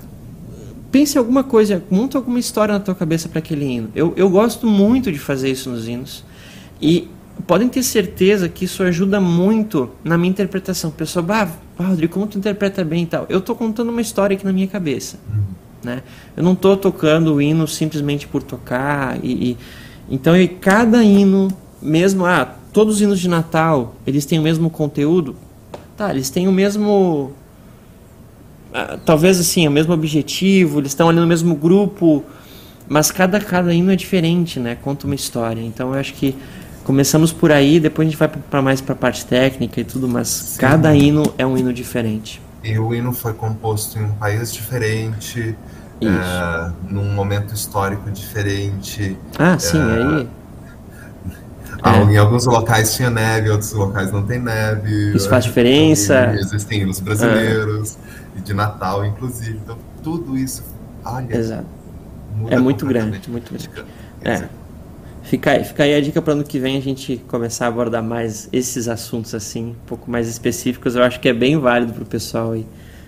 pense alguma coisa, monta alguma história na tua cabeça para aquele hino. Eu, eu gosto muito de fazer isso nos hinos. E podem ter certeza que isso ajuda muito na minha interpretação. O pessoal, bah, Rodrigo, como tu interpreta bem e tal. Eu tô contando uma história aqui na minha cabeça. Né? Eu não tô tocando o hino simplesmente por tocar. E, e- então, e cada hino, mesmo, ah, todos os hinos de Natal, eles têm o mesmo conteúdo. Tá, eles têm o mesmo ah, talvez assim, o mesmo objetivo, eles estão ali no mesmo grupo, mas cada, cada hino é diferente, né? Conta uma história. Então eu acho que começamos por aí, depois a gente vai para mais para a parte técnica e tudo, mas cada hino é um hino diferente. E o hino foi composto em um país diferente, é, num momento histórico diferente. Ah, sim, aí. Ah, É. Em alguns locais tinha neve, outros locais não tem neve. Isso faz diferença. Existem hinos brasileiros, e de Natal, inclusive. Então, tudo isso, olha, Exato. É muito grande, muito grande. É. Fica aí, fica aí a dica para ano que vem a gente começar a abordar mais esses assuntos assim, um pouco mais específicos. Eu acho que é bem válido pro pessoal aí,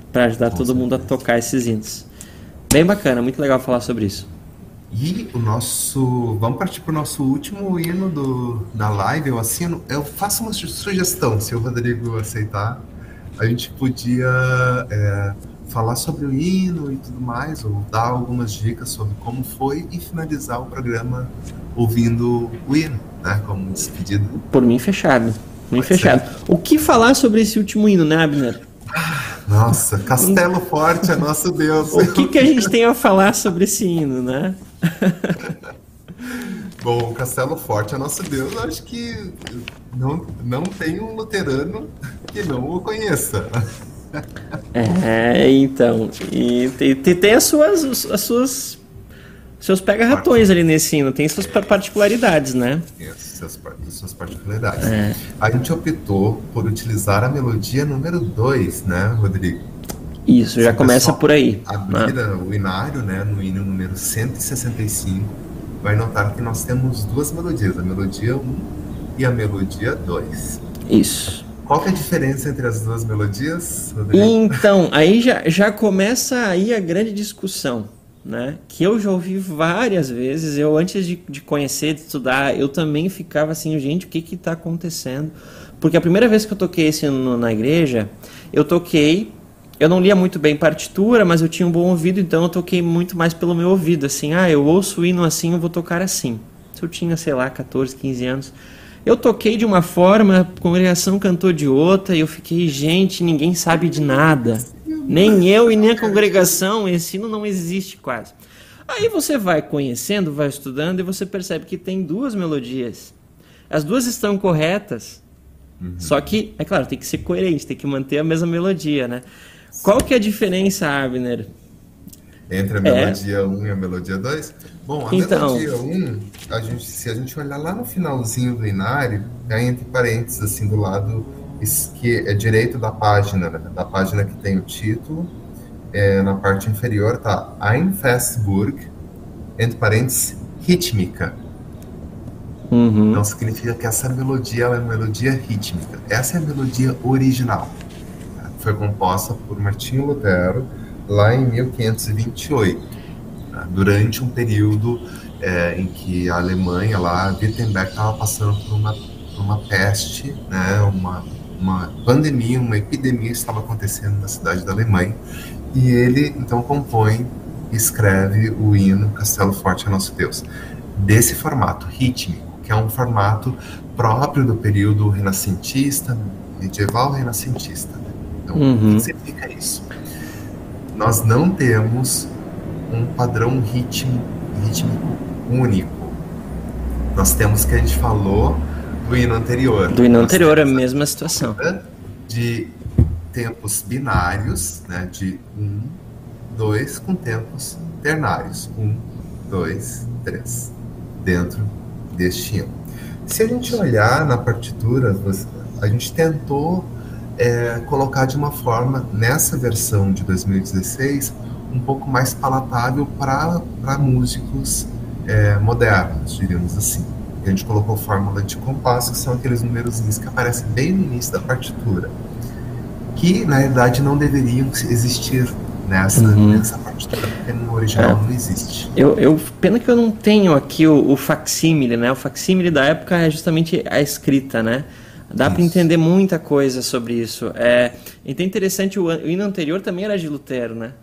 para ajudar Com todo mundo a certeza. tocar esses hinos. Bem bacana, muito legal falar sobre isso. E o nosso. Vamos partir para o nosso último hino do, da live. Eu assino. Eu faço uma su- sugestão, se o Rodrigo aceitar. A gente podia é, falar sobre o hino e tudo mais, ou dar algumas dicas sobre como foi e finalizar o programa ouvindo o hino, né? Como despedida. Por mim, fechado. Por mim, fechado. O que falar sobre esse último hino, né, Abner? Nossa, Castelo Forte é nosso Deus. O que, que a gente tem a falar sobre esse hino, né? Bom, Castelo Forte é nosso Deus. Eu acho que não, não tem um luterano que não o conheça. É, então. E tem, tem, as suas. As suas seus pega-ratões ali nesse hino, tem suas pa- particularidades, né? Tem as suas, par- as suas particularidades. É. A gente optou por utilizar a melodia número 2, né, Rodrigo? Isso, já começa por aí. Abrir né? o inário, né, no hino número 165, vai notar que nós temos duas melodias, a melodia 1 e a melodia 2. Isso. Qual que é a diferença entre as duas melodias, Rodrigo? Então, aí já, já começa aí a grande discussão, né? Que eu já ouvi várias vezes. Eu, antes de, de conhecer, de estudar, eu também ficava assim, gente, o que que tá acontecendo? Porque a primeira vez que eu toquei esse no, na igreja, eu toquei. Eu não lia muito bem partitura, mas eu tinha um bom ouvido, então eu toquei muito mais pelo meu ouvido. Assim, ah, eu ouço o hino assim, eu vou tocar assim. Se eu tinha, sei lá, 14, 15 anos. Eu toquei de uma forma, a congregação cantou de outra, e eu fiquei, gente, ninguém sabe de nada. Nem eu e nem a congregação, esse hino não existe quase. Aí você vai conhecendo, vai estudando e você percebe que tem duas melodias. As duas estão corretas, só que, é claro, tem que ser coerente, tem que manter a mesma melodia, né? Qual que é a diferença, Abner? Entre a melodia 1 e a melodia 2? Bom, a É. Então. melodia 1, a gente, se a gente olhar lá no finalzinho do inário, tá entre parênteses, assim, do lado que é direito da página, né, da página que tem o título, é, na parte inferior tá Ein Festburg, entre parênteses, rítmica. Uhum. Então significa que essa melodia é uma melodia rítmica. Essa é a melodia original. Foi composta por Martinho Lutero lá em 1528, né, durante um período é, em que a Alemanha lá, Wittenberg estava passando por uma, por uma peste, né, uma, uma pandemia, uma epidemia estava acontecendo na cidade da Alemanha, e ele então compõe e escreve o hino Castelo Forte é Nosso Deus, desse formato rítmico, que é um formato próprio do período renascentista, medieval renascentista. né? Então, Uhum. o que significa isso? Nós não temos um padrão ritmo, rítmico único. Nós temos o que a gente falou do hino anterior. Do hino Nós anterior, a mesma situação. de tempos binários, né, de um, dois, com tempos ternários, um, dois, três, dentro deste hino. Se a gente olhar na partitura, a gente tentou é, colocar de uma forma, nessa versão de 2016, um pouco mais palatável para músicos é, modernos, diríamos assim. A gente colocou fórmula de compasso, que são aqueles números que aparecem bem no início da partitura, que na verdade não deveriam existir nessa, Uhum. nessa partitura, porque no original não existe. Eu, eu- pena que eu não tenho aqui o, o facsímile, né? O facsímile da época é justamente a escrita, né? Dá para entender muita coisa sobre isso. É, então é interessante, o, o hino anterior também era de Lutero, né?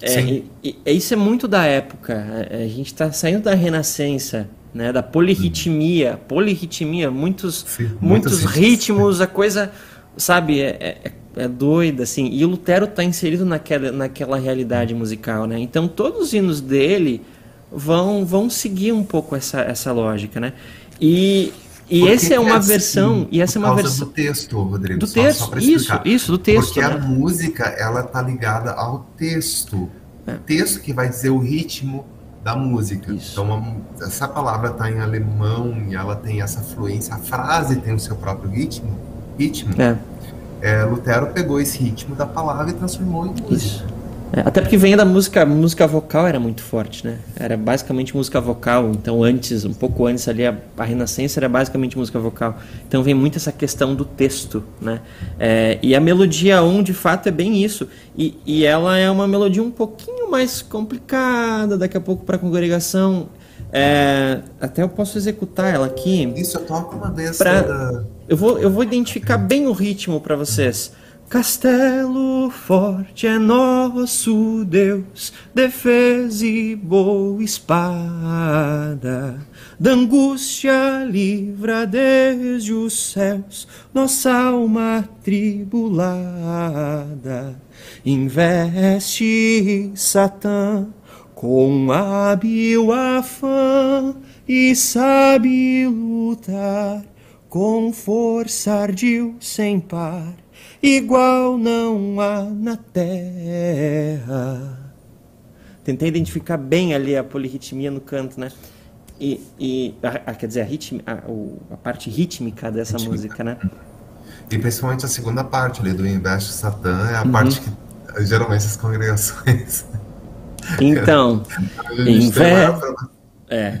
É, Sim. e, e isso é muito da época. A, a gente está saindo da Renascença, né? Da polirritmia. Polirritmia, muitos, Sim, muitos ritmos, a coisa, sabe, é, é, é doida, assim. E o Lutero está inserido naquela, naquela realidade musical, né? Então todos os hinos dele vão, vão seguir um pouco essa, essa lógica, né? E, e essa é uma assim? versão, e essa é uma versão do texto, Rodrigo. do só- só texto, pra isso, isso, do texto, Porque a né? música, ela tá ligada ao texto. É. O texto que vai dizer o ritmo da música. Isso. Então, a essa palavra tá em alemão e ela tem essa fluência. A frase tem o seu próprio ritmo. ritmo. É. É, Lutero pegou esse ritmo da palavra e transformou em música. Isso. É, até porque vem da música, música vocal era muito forte, né? Era basicamente música vocal. Então antes, um pouco antes ali, a, a Renascença era basicamente música vocal. Então vem muito essa questão do texto, né? É, e a melodia 1, de fato, é bem isso. E, e ela é uma melodia um pouquinho mais complicada daqui a pouco para a congregação. É, até eu posso executar ela aqui. Isso eu toco uma vez. Pra- Eu vou, eu vou identificar bem o ritmo para vocês. Castelo forte é nosso Deus, defesa e boa espada. Da angústia livra desde os céus nossa alma tribulada. Investe Satã com hábil afã e sabe lutar com força ardil sem par, igual não há na terra. Tentei identificar bem ali a polirritmia no canto, né? E, e a- a- quer dizer, a, ritmi, a, a parte rítmica dessa Rítmica. música, né? E principalmente a segunda parte ali do Investe Satã é a Uhum. parte que geralmente as congregações. Então, A É.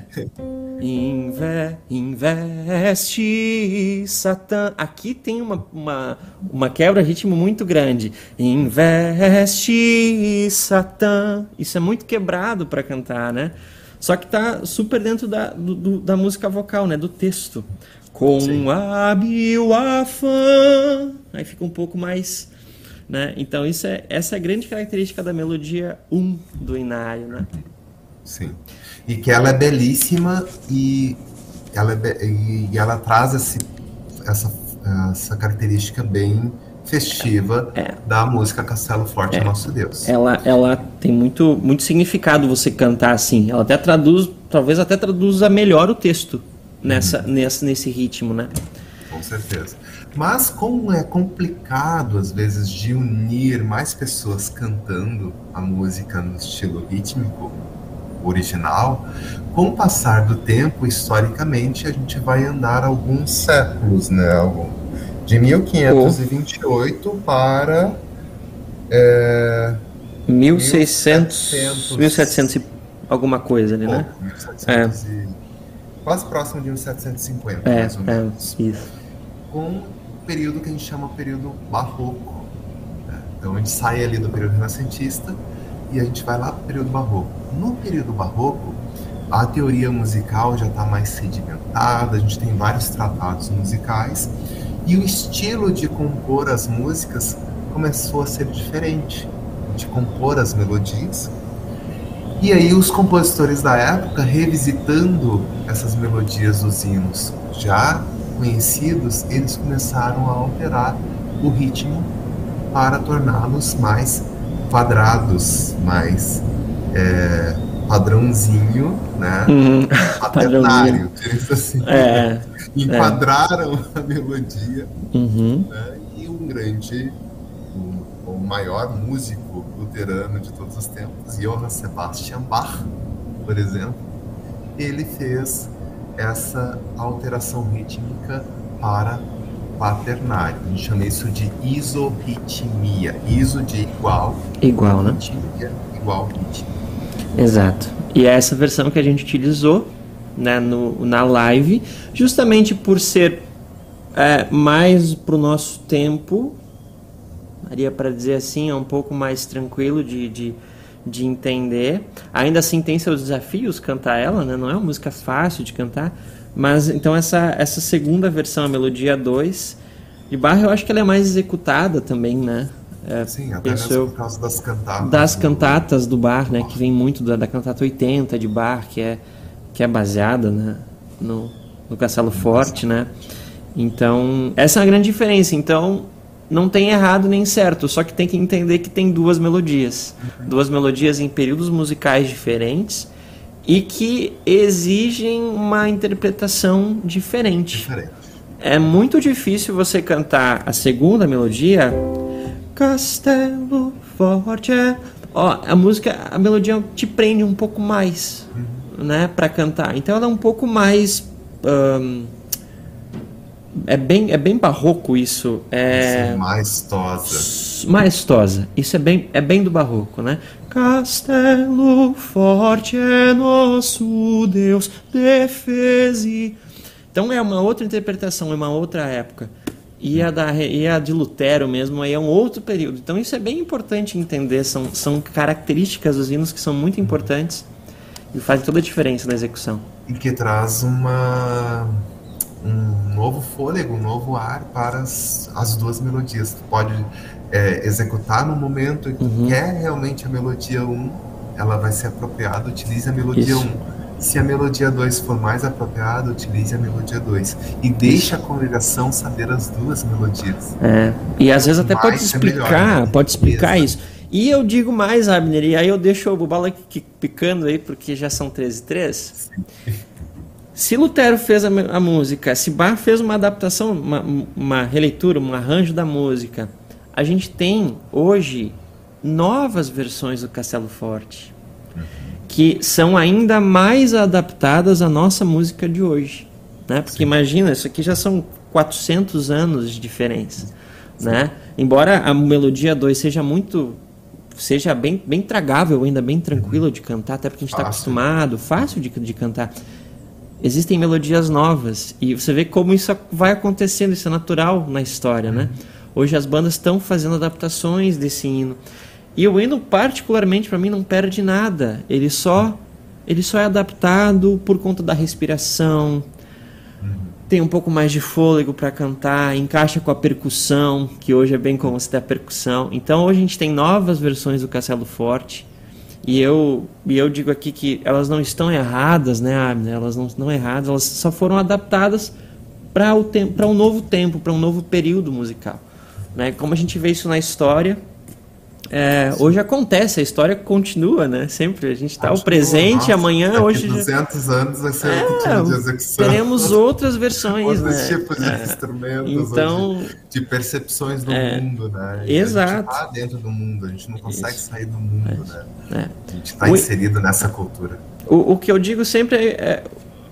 Inve, investe Satã. Aqui tem uma, uma, uma quebra-ritmo muito grande. Investe Satã. Isso é muito quebrado para cantar, né? Só que tá super dentro da, do- da música vocal, né? Do texto. Com Sim. hábil afã. Aí fica um pouco mais. Né? Então, isso é, essa é a grande característica da melodia 1 do Inário, né? Sim. E que ela é belíssima e ela, é e, ela traz esse, essa, essa característica bem festiva É. da música Castelo Forte é. Nosso Deus. ela, ela tem muito, muito significado você cantar assim. Ela até traduz, talvez até traduza melhor o texto nessa, nessa, nesse ritmo, né? Com certeza. Mas como é complicado, às vezes, de unir mais pessoas cantando a música no estilo rítmico original, com o passar do tempo, historicamente, a gente vai andar alguns séculos, né? De 1528 para é, 1600, 1700. 1700 e alguma coisa ali, né? pouco, 1700 e- quase próximo de 1750, É, mais ou é, menos. isso. com o período que a gente chama período barroco. né? Então a gente sai ali do período renascentista e a gente vai lá para o período barroco. No período barroco, a teoria musical já está mais sedimentada, a gente tem vários tratados musicais e o estilo de compor as músicas começou a ser diferente, de compor as melodias. E aí os compositores da época, revisitando essas melodias dos hinos já conhecidos, eles começaram a alterar o ritmo para torná-los mais quadrados, mais é, padrãozinho, né? Uhum. Paternário, isso assim. É. Enquadraram a melodia Uhum. né? E um grande, o, o maior músico luterano de todos os tempos, Johann Sebastian Bach, por exemplo, ele fez essa alteração rítmica para quaternário. A gente chama isso de isorritmia. Iso de igual, Igual, né? ritmia igual ritmo. Exato. E é essa versão que a gente utilizou né, no, na live, justamente por ser é, mais para o nosso tempo, daria para dizer assim, é um pouco mais tranquilo de, de, de entender. Ainda assim tem seus desafios cantar ela, né? não é uma música fácil de cantar, mas então essa, essa segunda versão, a melodia 2 de Barra, eu acho que ela é mais executada também, né? É, Sim, até por causa das cantatas. das do- cantatas do bar, né, que vem muito da, da cantata 80 de bar, que é que é baseada, né, no, no Castelo Forte, né? Então, essa é a grande diferença. Então, não tem errado nem certo, só que tem que entender que tem duas melodias, duas melodias em períodos musicais diferentes e que exigem uma interpretação diferente. Diferente. É muito difícil você cantar a segunda melodia. Castelo Forte. Ó, a música, a melodia te prende um pouco mais, né, para cantar. Então ela é um pouco mais ahn, é bem é bem barroco isso. É Assim, maestosa. maestosa. Isso é bem, é bem do barroco, né? Castelo forte é nosso Deus, defese. Então é uma outra interpretação, é uma outra época. E a, da, e a de Lutero mesmo aí é um outro período. Então isso é bem importante entender, são, são características dos hinos que são muito importantes e fazem toda a diferença na execução. e que traz uma um novo fôlego, um novo ar para as, as duas melodias. Tu pode é, executar no momento que Uhum. quer realmente a melodia 1, ela vai ser apropriada, utilize a melodia Isso. 1. Se a melodia 2 for mais apropriada, utilize a melodia 2. E deixe a congregação saber as duas melodias. É, e às vezes até Mais pode é explicar, melhor, né? pode explicar Exato. isso. E eu digo mais, Abner, e aí eu deixo o Bubala aqui picando aí, porque já são 13 e 3. Se Lutero fez a, a música, se Bach fez uma adaptação, uma, uma releitura, um arranjo da música, a gente tem hoje novas versões do Castelo Forte, que são ainda mais adaptadas à nossa música de hoje. Né? Porque imagina, isso aqui já são 400 anos de diferença. Né? Embora a melodia 2 seja muito seja bem, bem tragável, ainda bem tranquilo de cantar, até porque a gente está acostumado, fácil de, de cantar. Existem melodias novas e você vê como isso vai acontecendo, isso é natural na história, né? Hoje as bandas estão fazendo adaptações desse hino. E o hino particularmente para mim não perde nada. Ele só ele só é adaptado por conta da respiração, tem um pouco mais de fôlego para cantar, encaixa com a percussão, que hoje é bem como se der percussão. Então hoje a gente tem novas versões do Castelo Forte. E eu, e eu digo aqui que elas não estão erradas, né, Abner? Elas não estão erradas, elas só foram adaptadas para um novo tempo, para um novo período musical. Né? Como a gente vê isso na história, é, hoje acontece, a história continua, né? Sempre a gente está o presente, nossa, amanhã, hoje já- 200 anos vai ser É, outro tipo de execução. teremos outras versões, outros né? tipos de É. instrumentos, Então, de, de percepções do É. mundo, né? E Exato. A gente tá dentro do mundo, a gente não consegue Isso. sair do mundo, né? é. A gente está inserido nessa cultura. O, o que eu digo sempre é, é,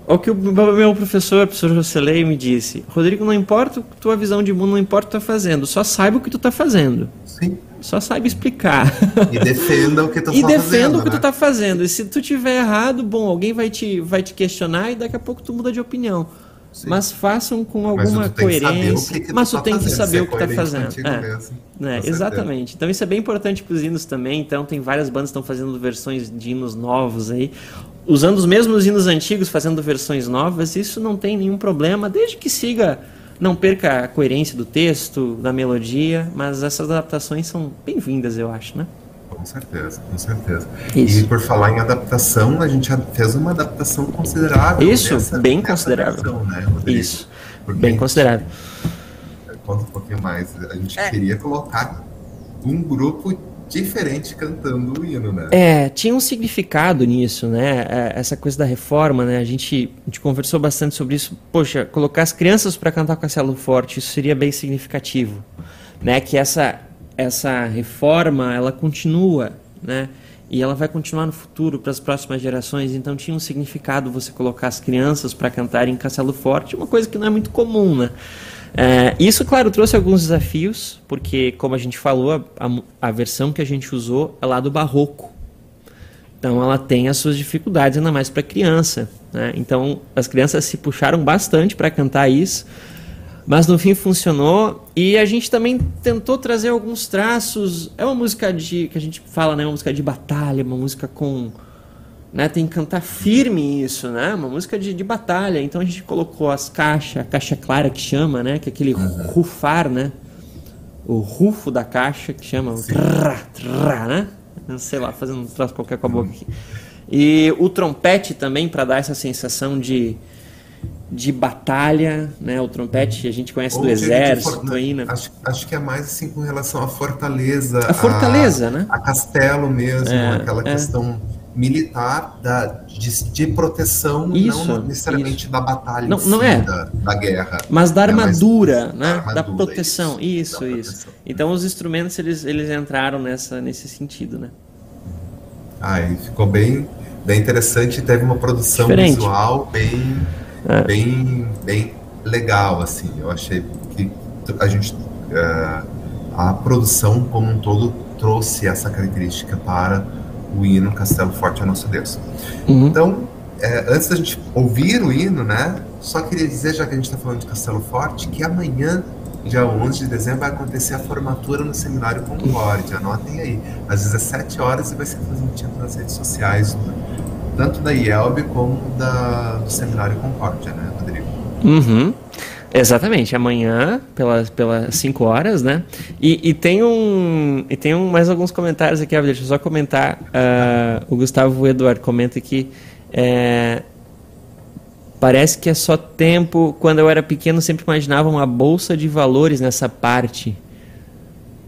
O que o meu professor, o professor Jocelei, me disse: Rodrigo, não importa a tua visão de mundo, não importa o que tu tá fazendo, só saiba o que tu tá fazendo. Sim. Só saiba explicar. E defenda o que tu e tá defenda fazendo. o que né? tu tá fazendo. E se tu tiver errado, bom, alguém vai te, vai te questionar e daqui a pouco tu muda de opinião. Sim. Mas façam com Mas alguma tu tem que saber o coerência. que mas tu tá tem que fazendo, saber o que tá coerente fazendo. contigo É. mesmo, É, exatamente. Então isso é bem importante para os hinos também. Então tem várias bandas que estão fazendo versões de hinos novos aí, usando os mesmos hinos antigos, fazendo versões novas. Isso não tem nenhum problema, desde que siga, não perca a coerência do texto, da melodia. Mas essas adaptações são bem-vindas, eu acho, né? Com certeza, com certeza. Isso. E por falar em adaptação, a gente fez uma adaptação considerável. Isso, dessa- bem considerável. versão, né? Isso, Porque bem a gente- considerável. Conta um pouquinho mais. A gente É. queria colocar um grupo diferente cantando o hino, né? É, tinha um significado nisso, né? É, Essa coisa da reforma, né? A gente, a gente conversou bastante sobre isso. Poxa, colocar as crianças para cantar Castelo Forte, isso seria bem significativo, né? Que essa essa reforma, ela continua, né? E ela vai continuar no futuro para as próximas gerações. Então tinha um significado você colocar as crianças para cantarem Castelo Forte, uma coisa que não é muito comum, né? É, isso, claro, trouxe alguns desafios, porque, como a gente falou, a- a versão que a gente usou é lá do barroco. Então, ela tem as suas dificuldades, ainda mais para criança. Né? Então, as crianças se puxaram bastante para cantar isso, mas no fim funcionou. E a gente também tentou trazer alguns traços. É uma música de que a gente fala, né? Uma música de batalha, uma música com né, tem que cantar firme isso, né? Uma música de, de batalha. Então a gente colocou as caixas, a caixa clara que chama, né? Que é aquele rufar, né? O rufo da caixa que chama, trrr, trrr, né? Não sei lá, fazendo um troço qualquer com a boca aqui. E o trompete também para dar essa sensação de de batalha, né? O trompete a gente conhece Ou do exército for- aí, né? Acho, acho que é mais assim com relação à fortaleza. A fortaleza, né? A castelo mesmo, É, aquela é. questão militar da, de, de proteção, Isso, não necessariamente da batalha Não- si, não é. da, da guerra. Mas da É, armadura, da né? da armadura, proteção. Isso, da isso. proteção. Então os instrumentos eles, eles entraram nessa, nesse sentido, né? Ah, ficou bem, bem interessante, teve uma produção Diferente. visual bem, É. bem, bem legal, assim. Eu achei que a gente, eh, a produção como um todo trouxe essa característica para o hino Castelo Forte é Nosso Deus. Uhum. Então, eh, antes da gente ouvir o hino, né, só queria dizer, já que a gente está falando de Castelo Forte, que amanhã, dia 11 de dezembro, vai acontecer a formatura no Seminário Concórdia. Anotem aí, às 17 horas e vai ser transmitido nas redes sociais, né, tanto da IELB como da, do Seminário Concórdia, né, Rodrigo? Uhum. Exatamente, amanhã, pelas, pelas 5 horas, né? E, e tem um. E tem um, mais alguns comentários aqui, deixa eu só comentar. ah, o Gustavo Eduardo comenta que é, parece que é só tempo. Quando eu era pequeno, sempre imaginava uma bolsa de valores nessa parte.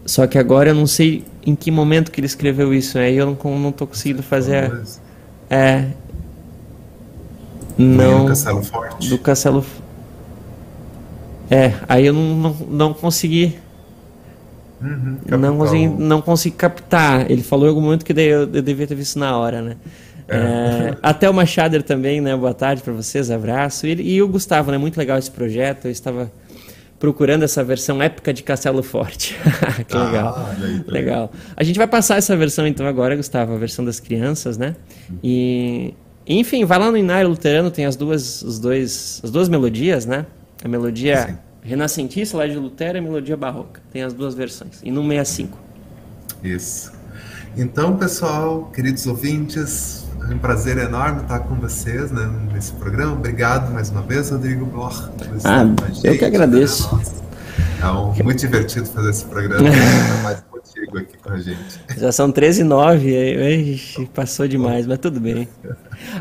Só que agora eu não sei em que momento que ele escreveu isso, aí eu não, não tô conseguindo fazer. a- É. Não. Castelo Forte. Do Castelo. É, aí eu não, não, não consegui. Uhum, Não consegui, não consegui captar. Ele falou em algum momento que daí eu, eu devia ter visto na hora, né? É, até o Machader também, né? Boa tarde para vocês, abraço. E, e o Gustavo, né? Muito legal esse projeto. Eu estava procurando essa versão épica de Castelo Forte. que Ah, legal. aí, tá Legal. A gente vai passar essa versão então agora, Gustavo, a versão das crianças, né? E enfim, vai lá no Inário Luterano, tem as duas, os dois, as duas melodias, né? A melodia Sim. renascentista lá de Lutero e a melodia barroca. Tem as duas versões. E no 65. Isso. Então, pessoal, queridos ouvintes, é um prazer enorme estar com vocês né, nesse programa. Obrigado mais uma vez, Rodrigo Bloch. Ah, eu que agradeço. né? É um- muito divertido fazer esse programa. Mais contigo aqui com a gente. Já são 13 e 9, aí, ixi, passou demais, mas tudo bem.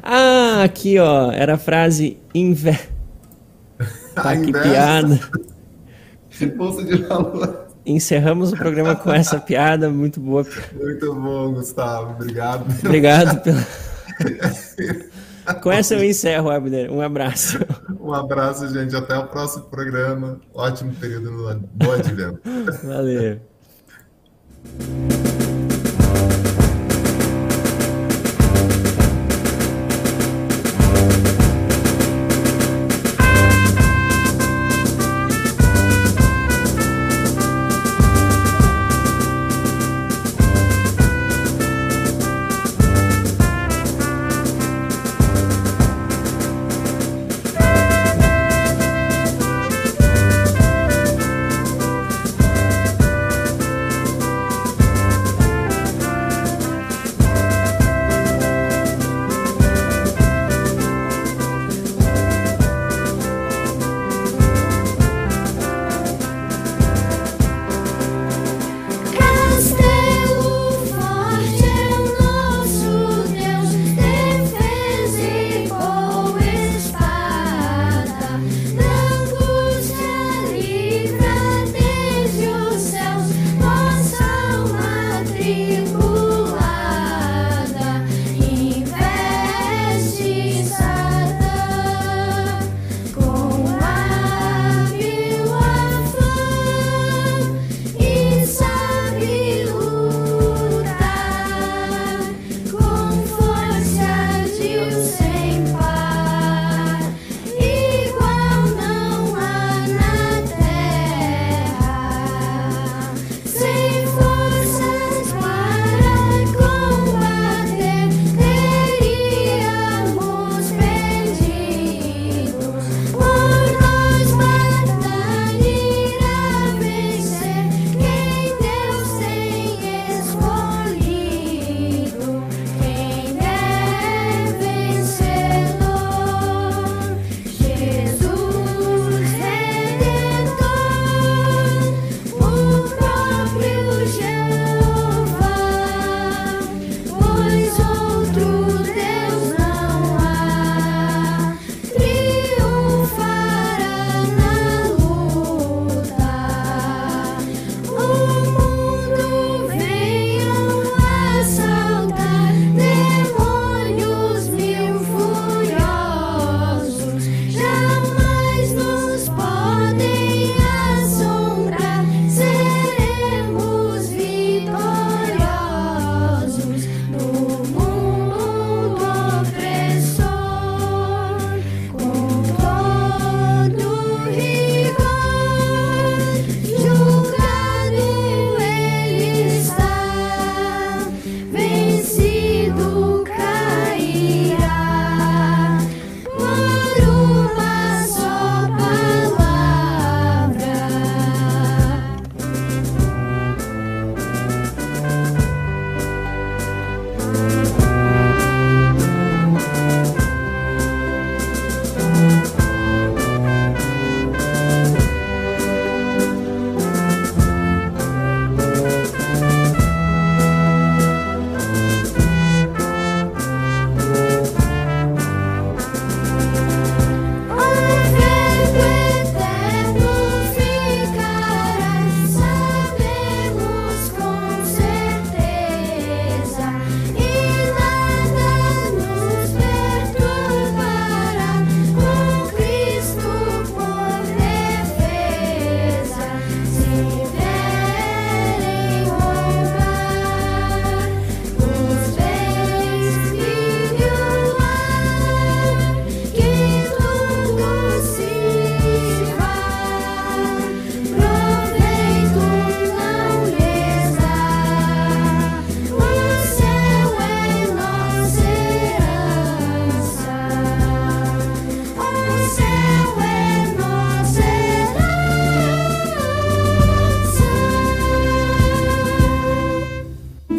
Ah, aqui ó, era a frase inve... Tá, que piada. Bolsa de valor. Encerramos o programa com essa piada, muito boa. Muito bom, Gustavo. Obrigado. Obrigado pela... Com essa eu encerro, Abner. Um abraço. Um abraço, gente. Até o próximo programa. Ótimo período no. Bom advento. Valeu.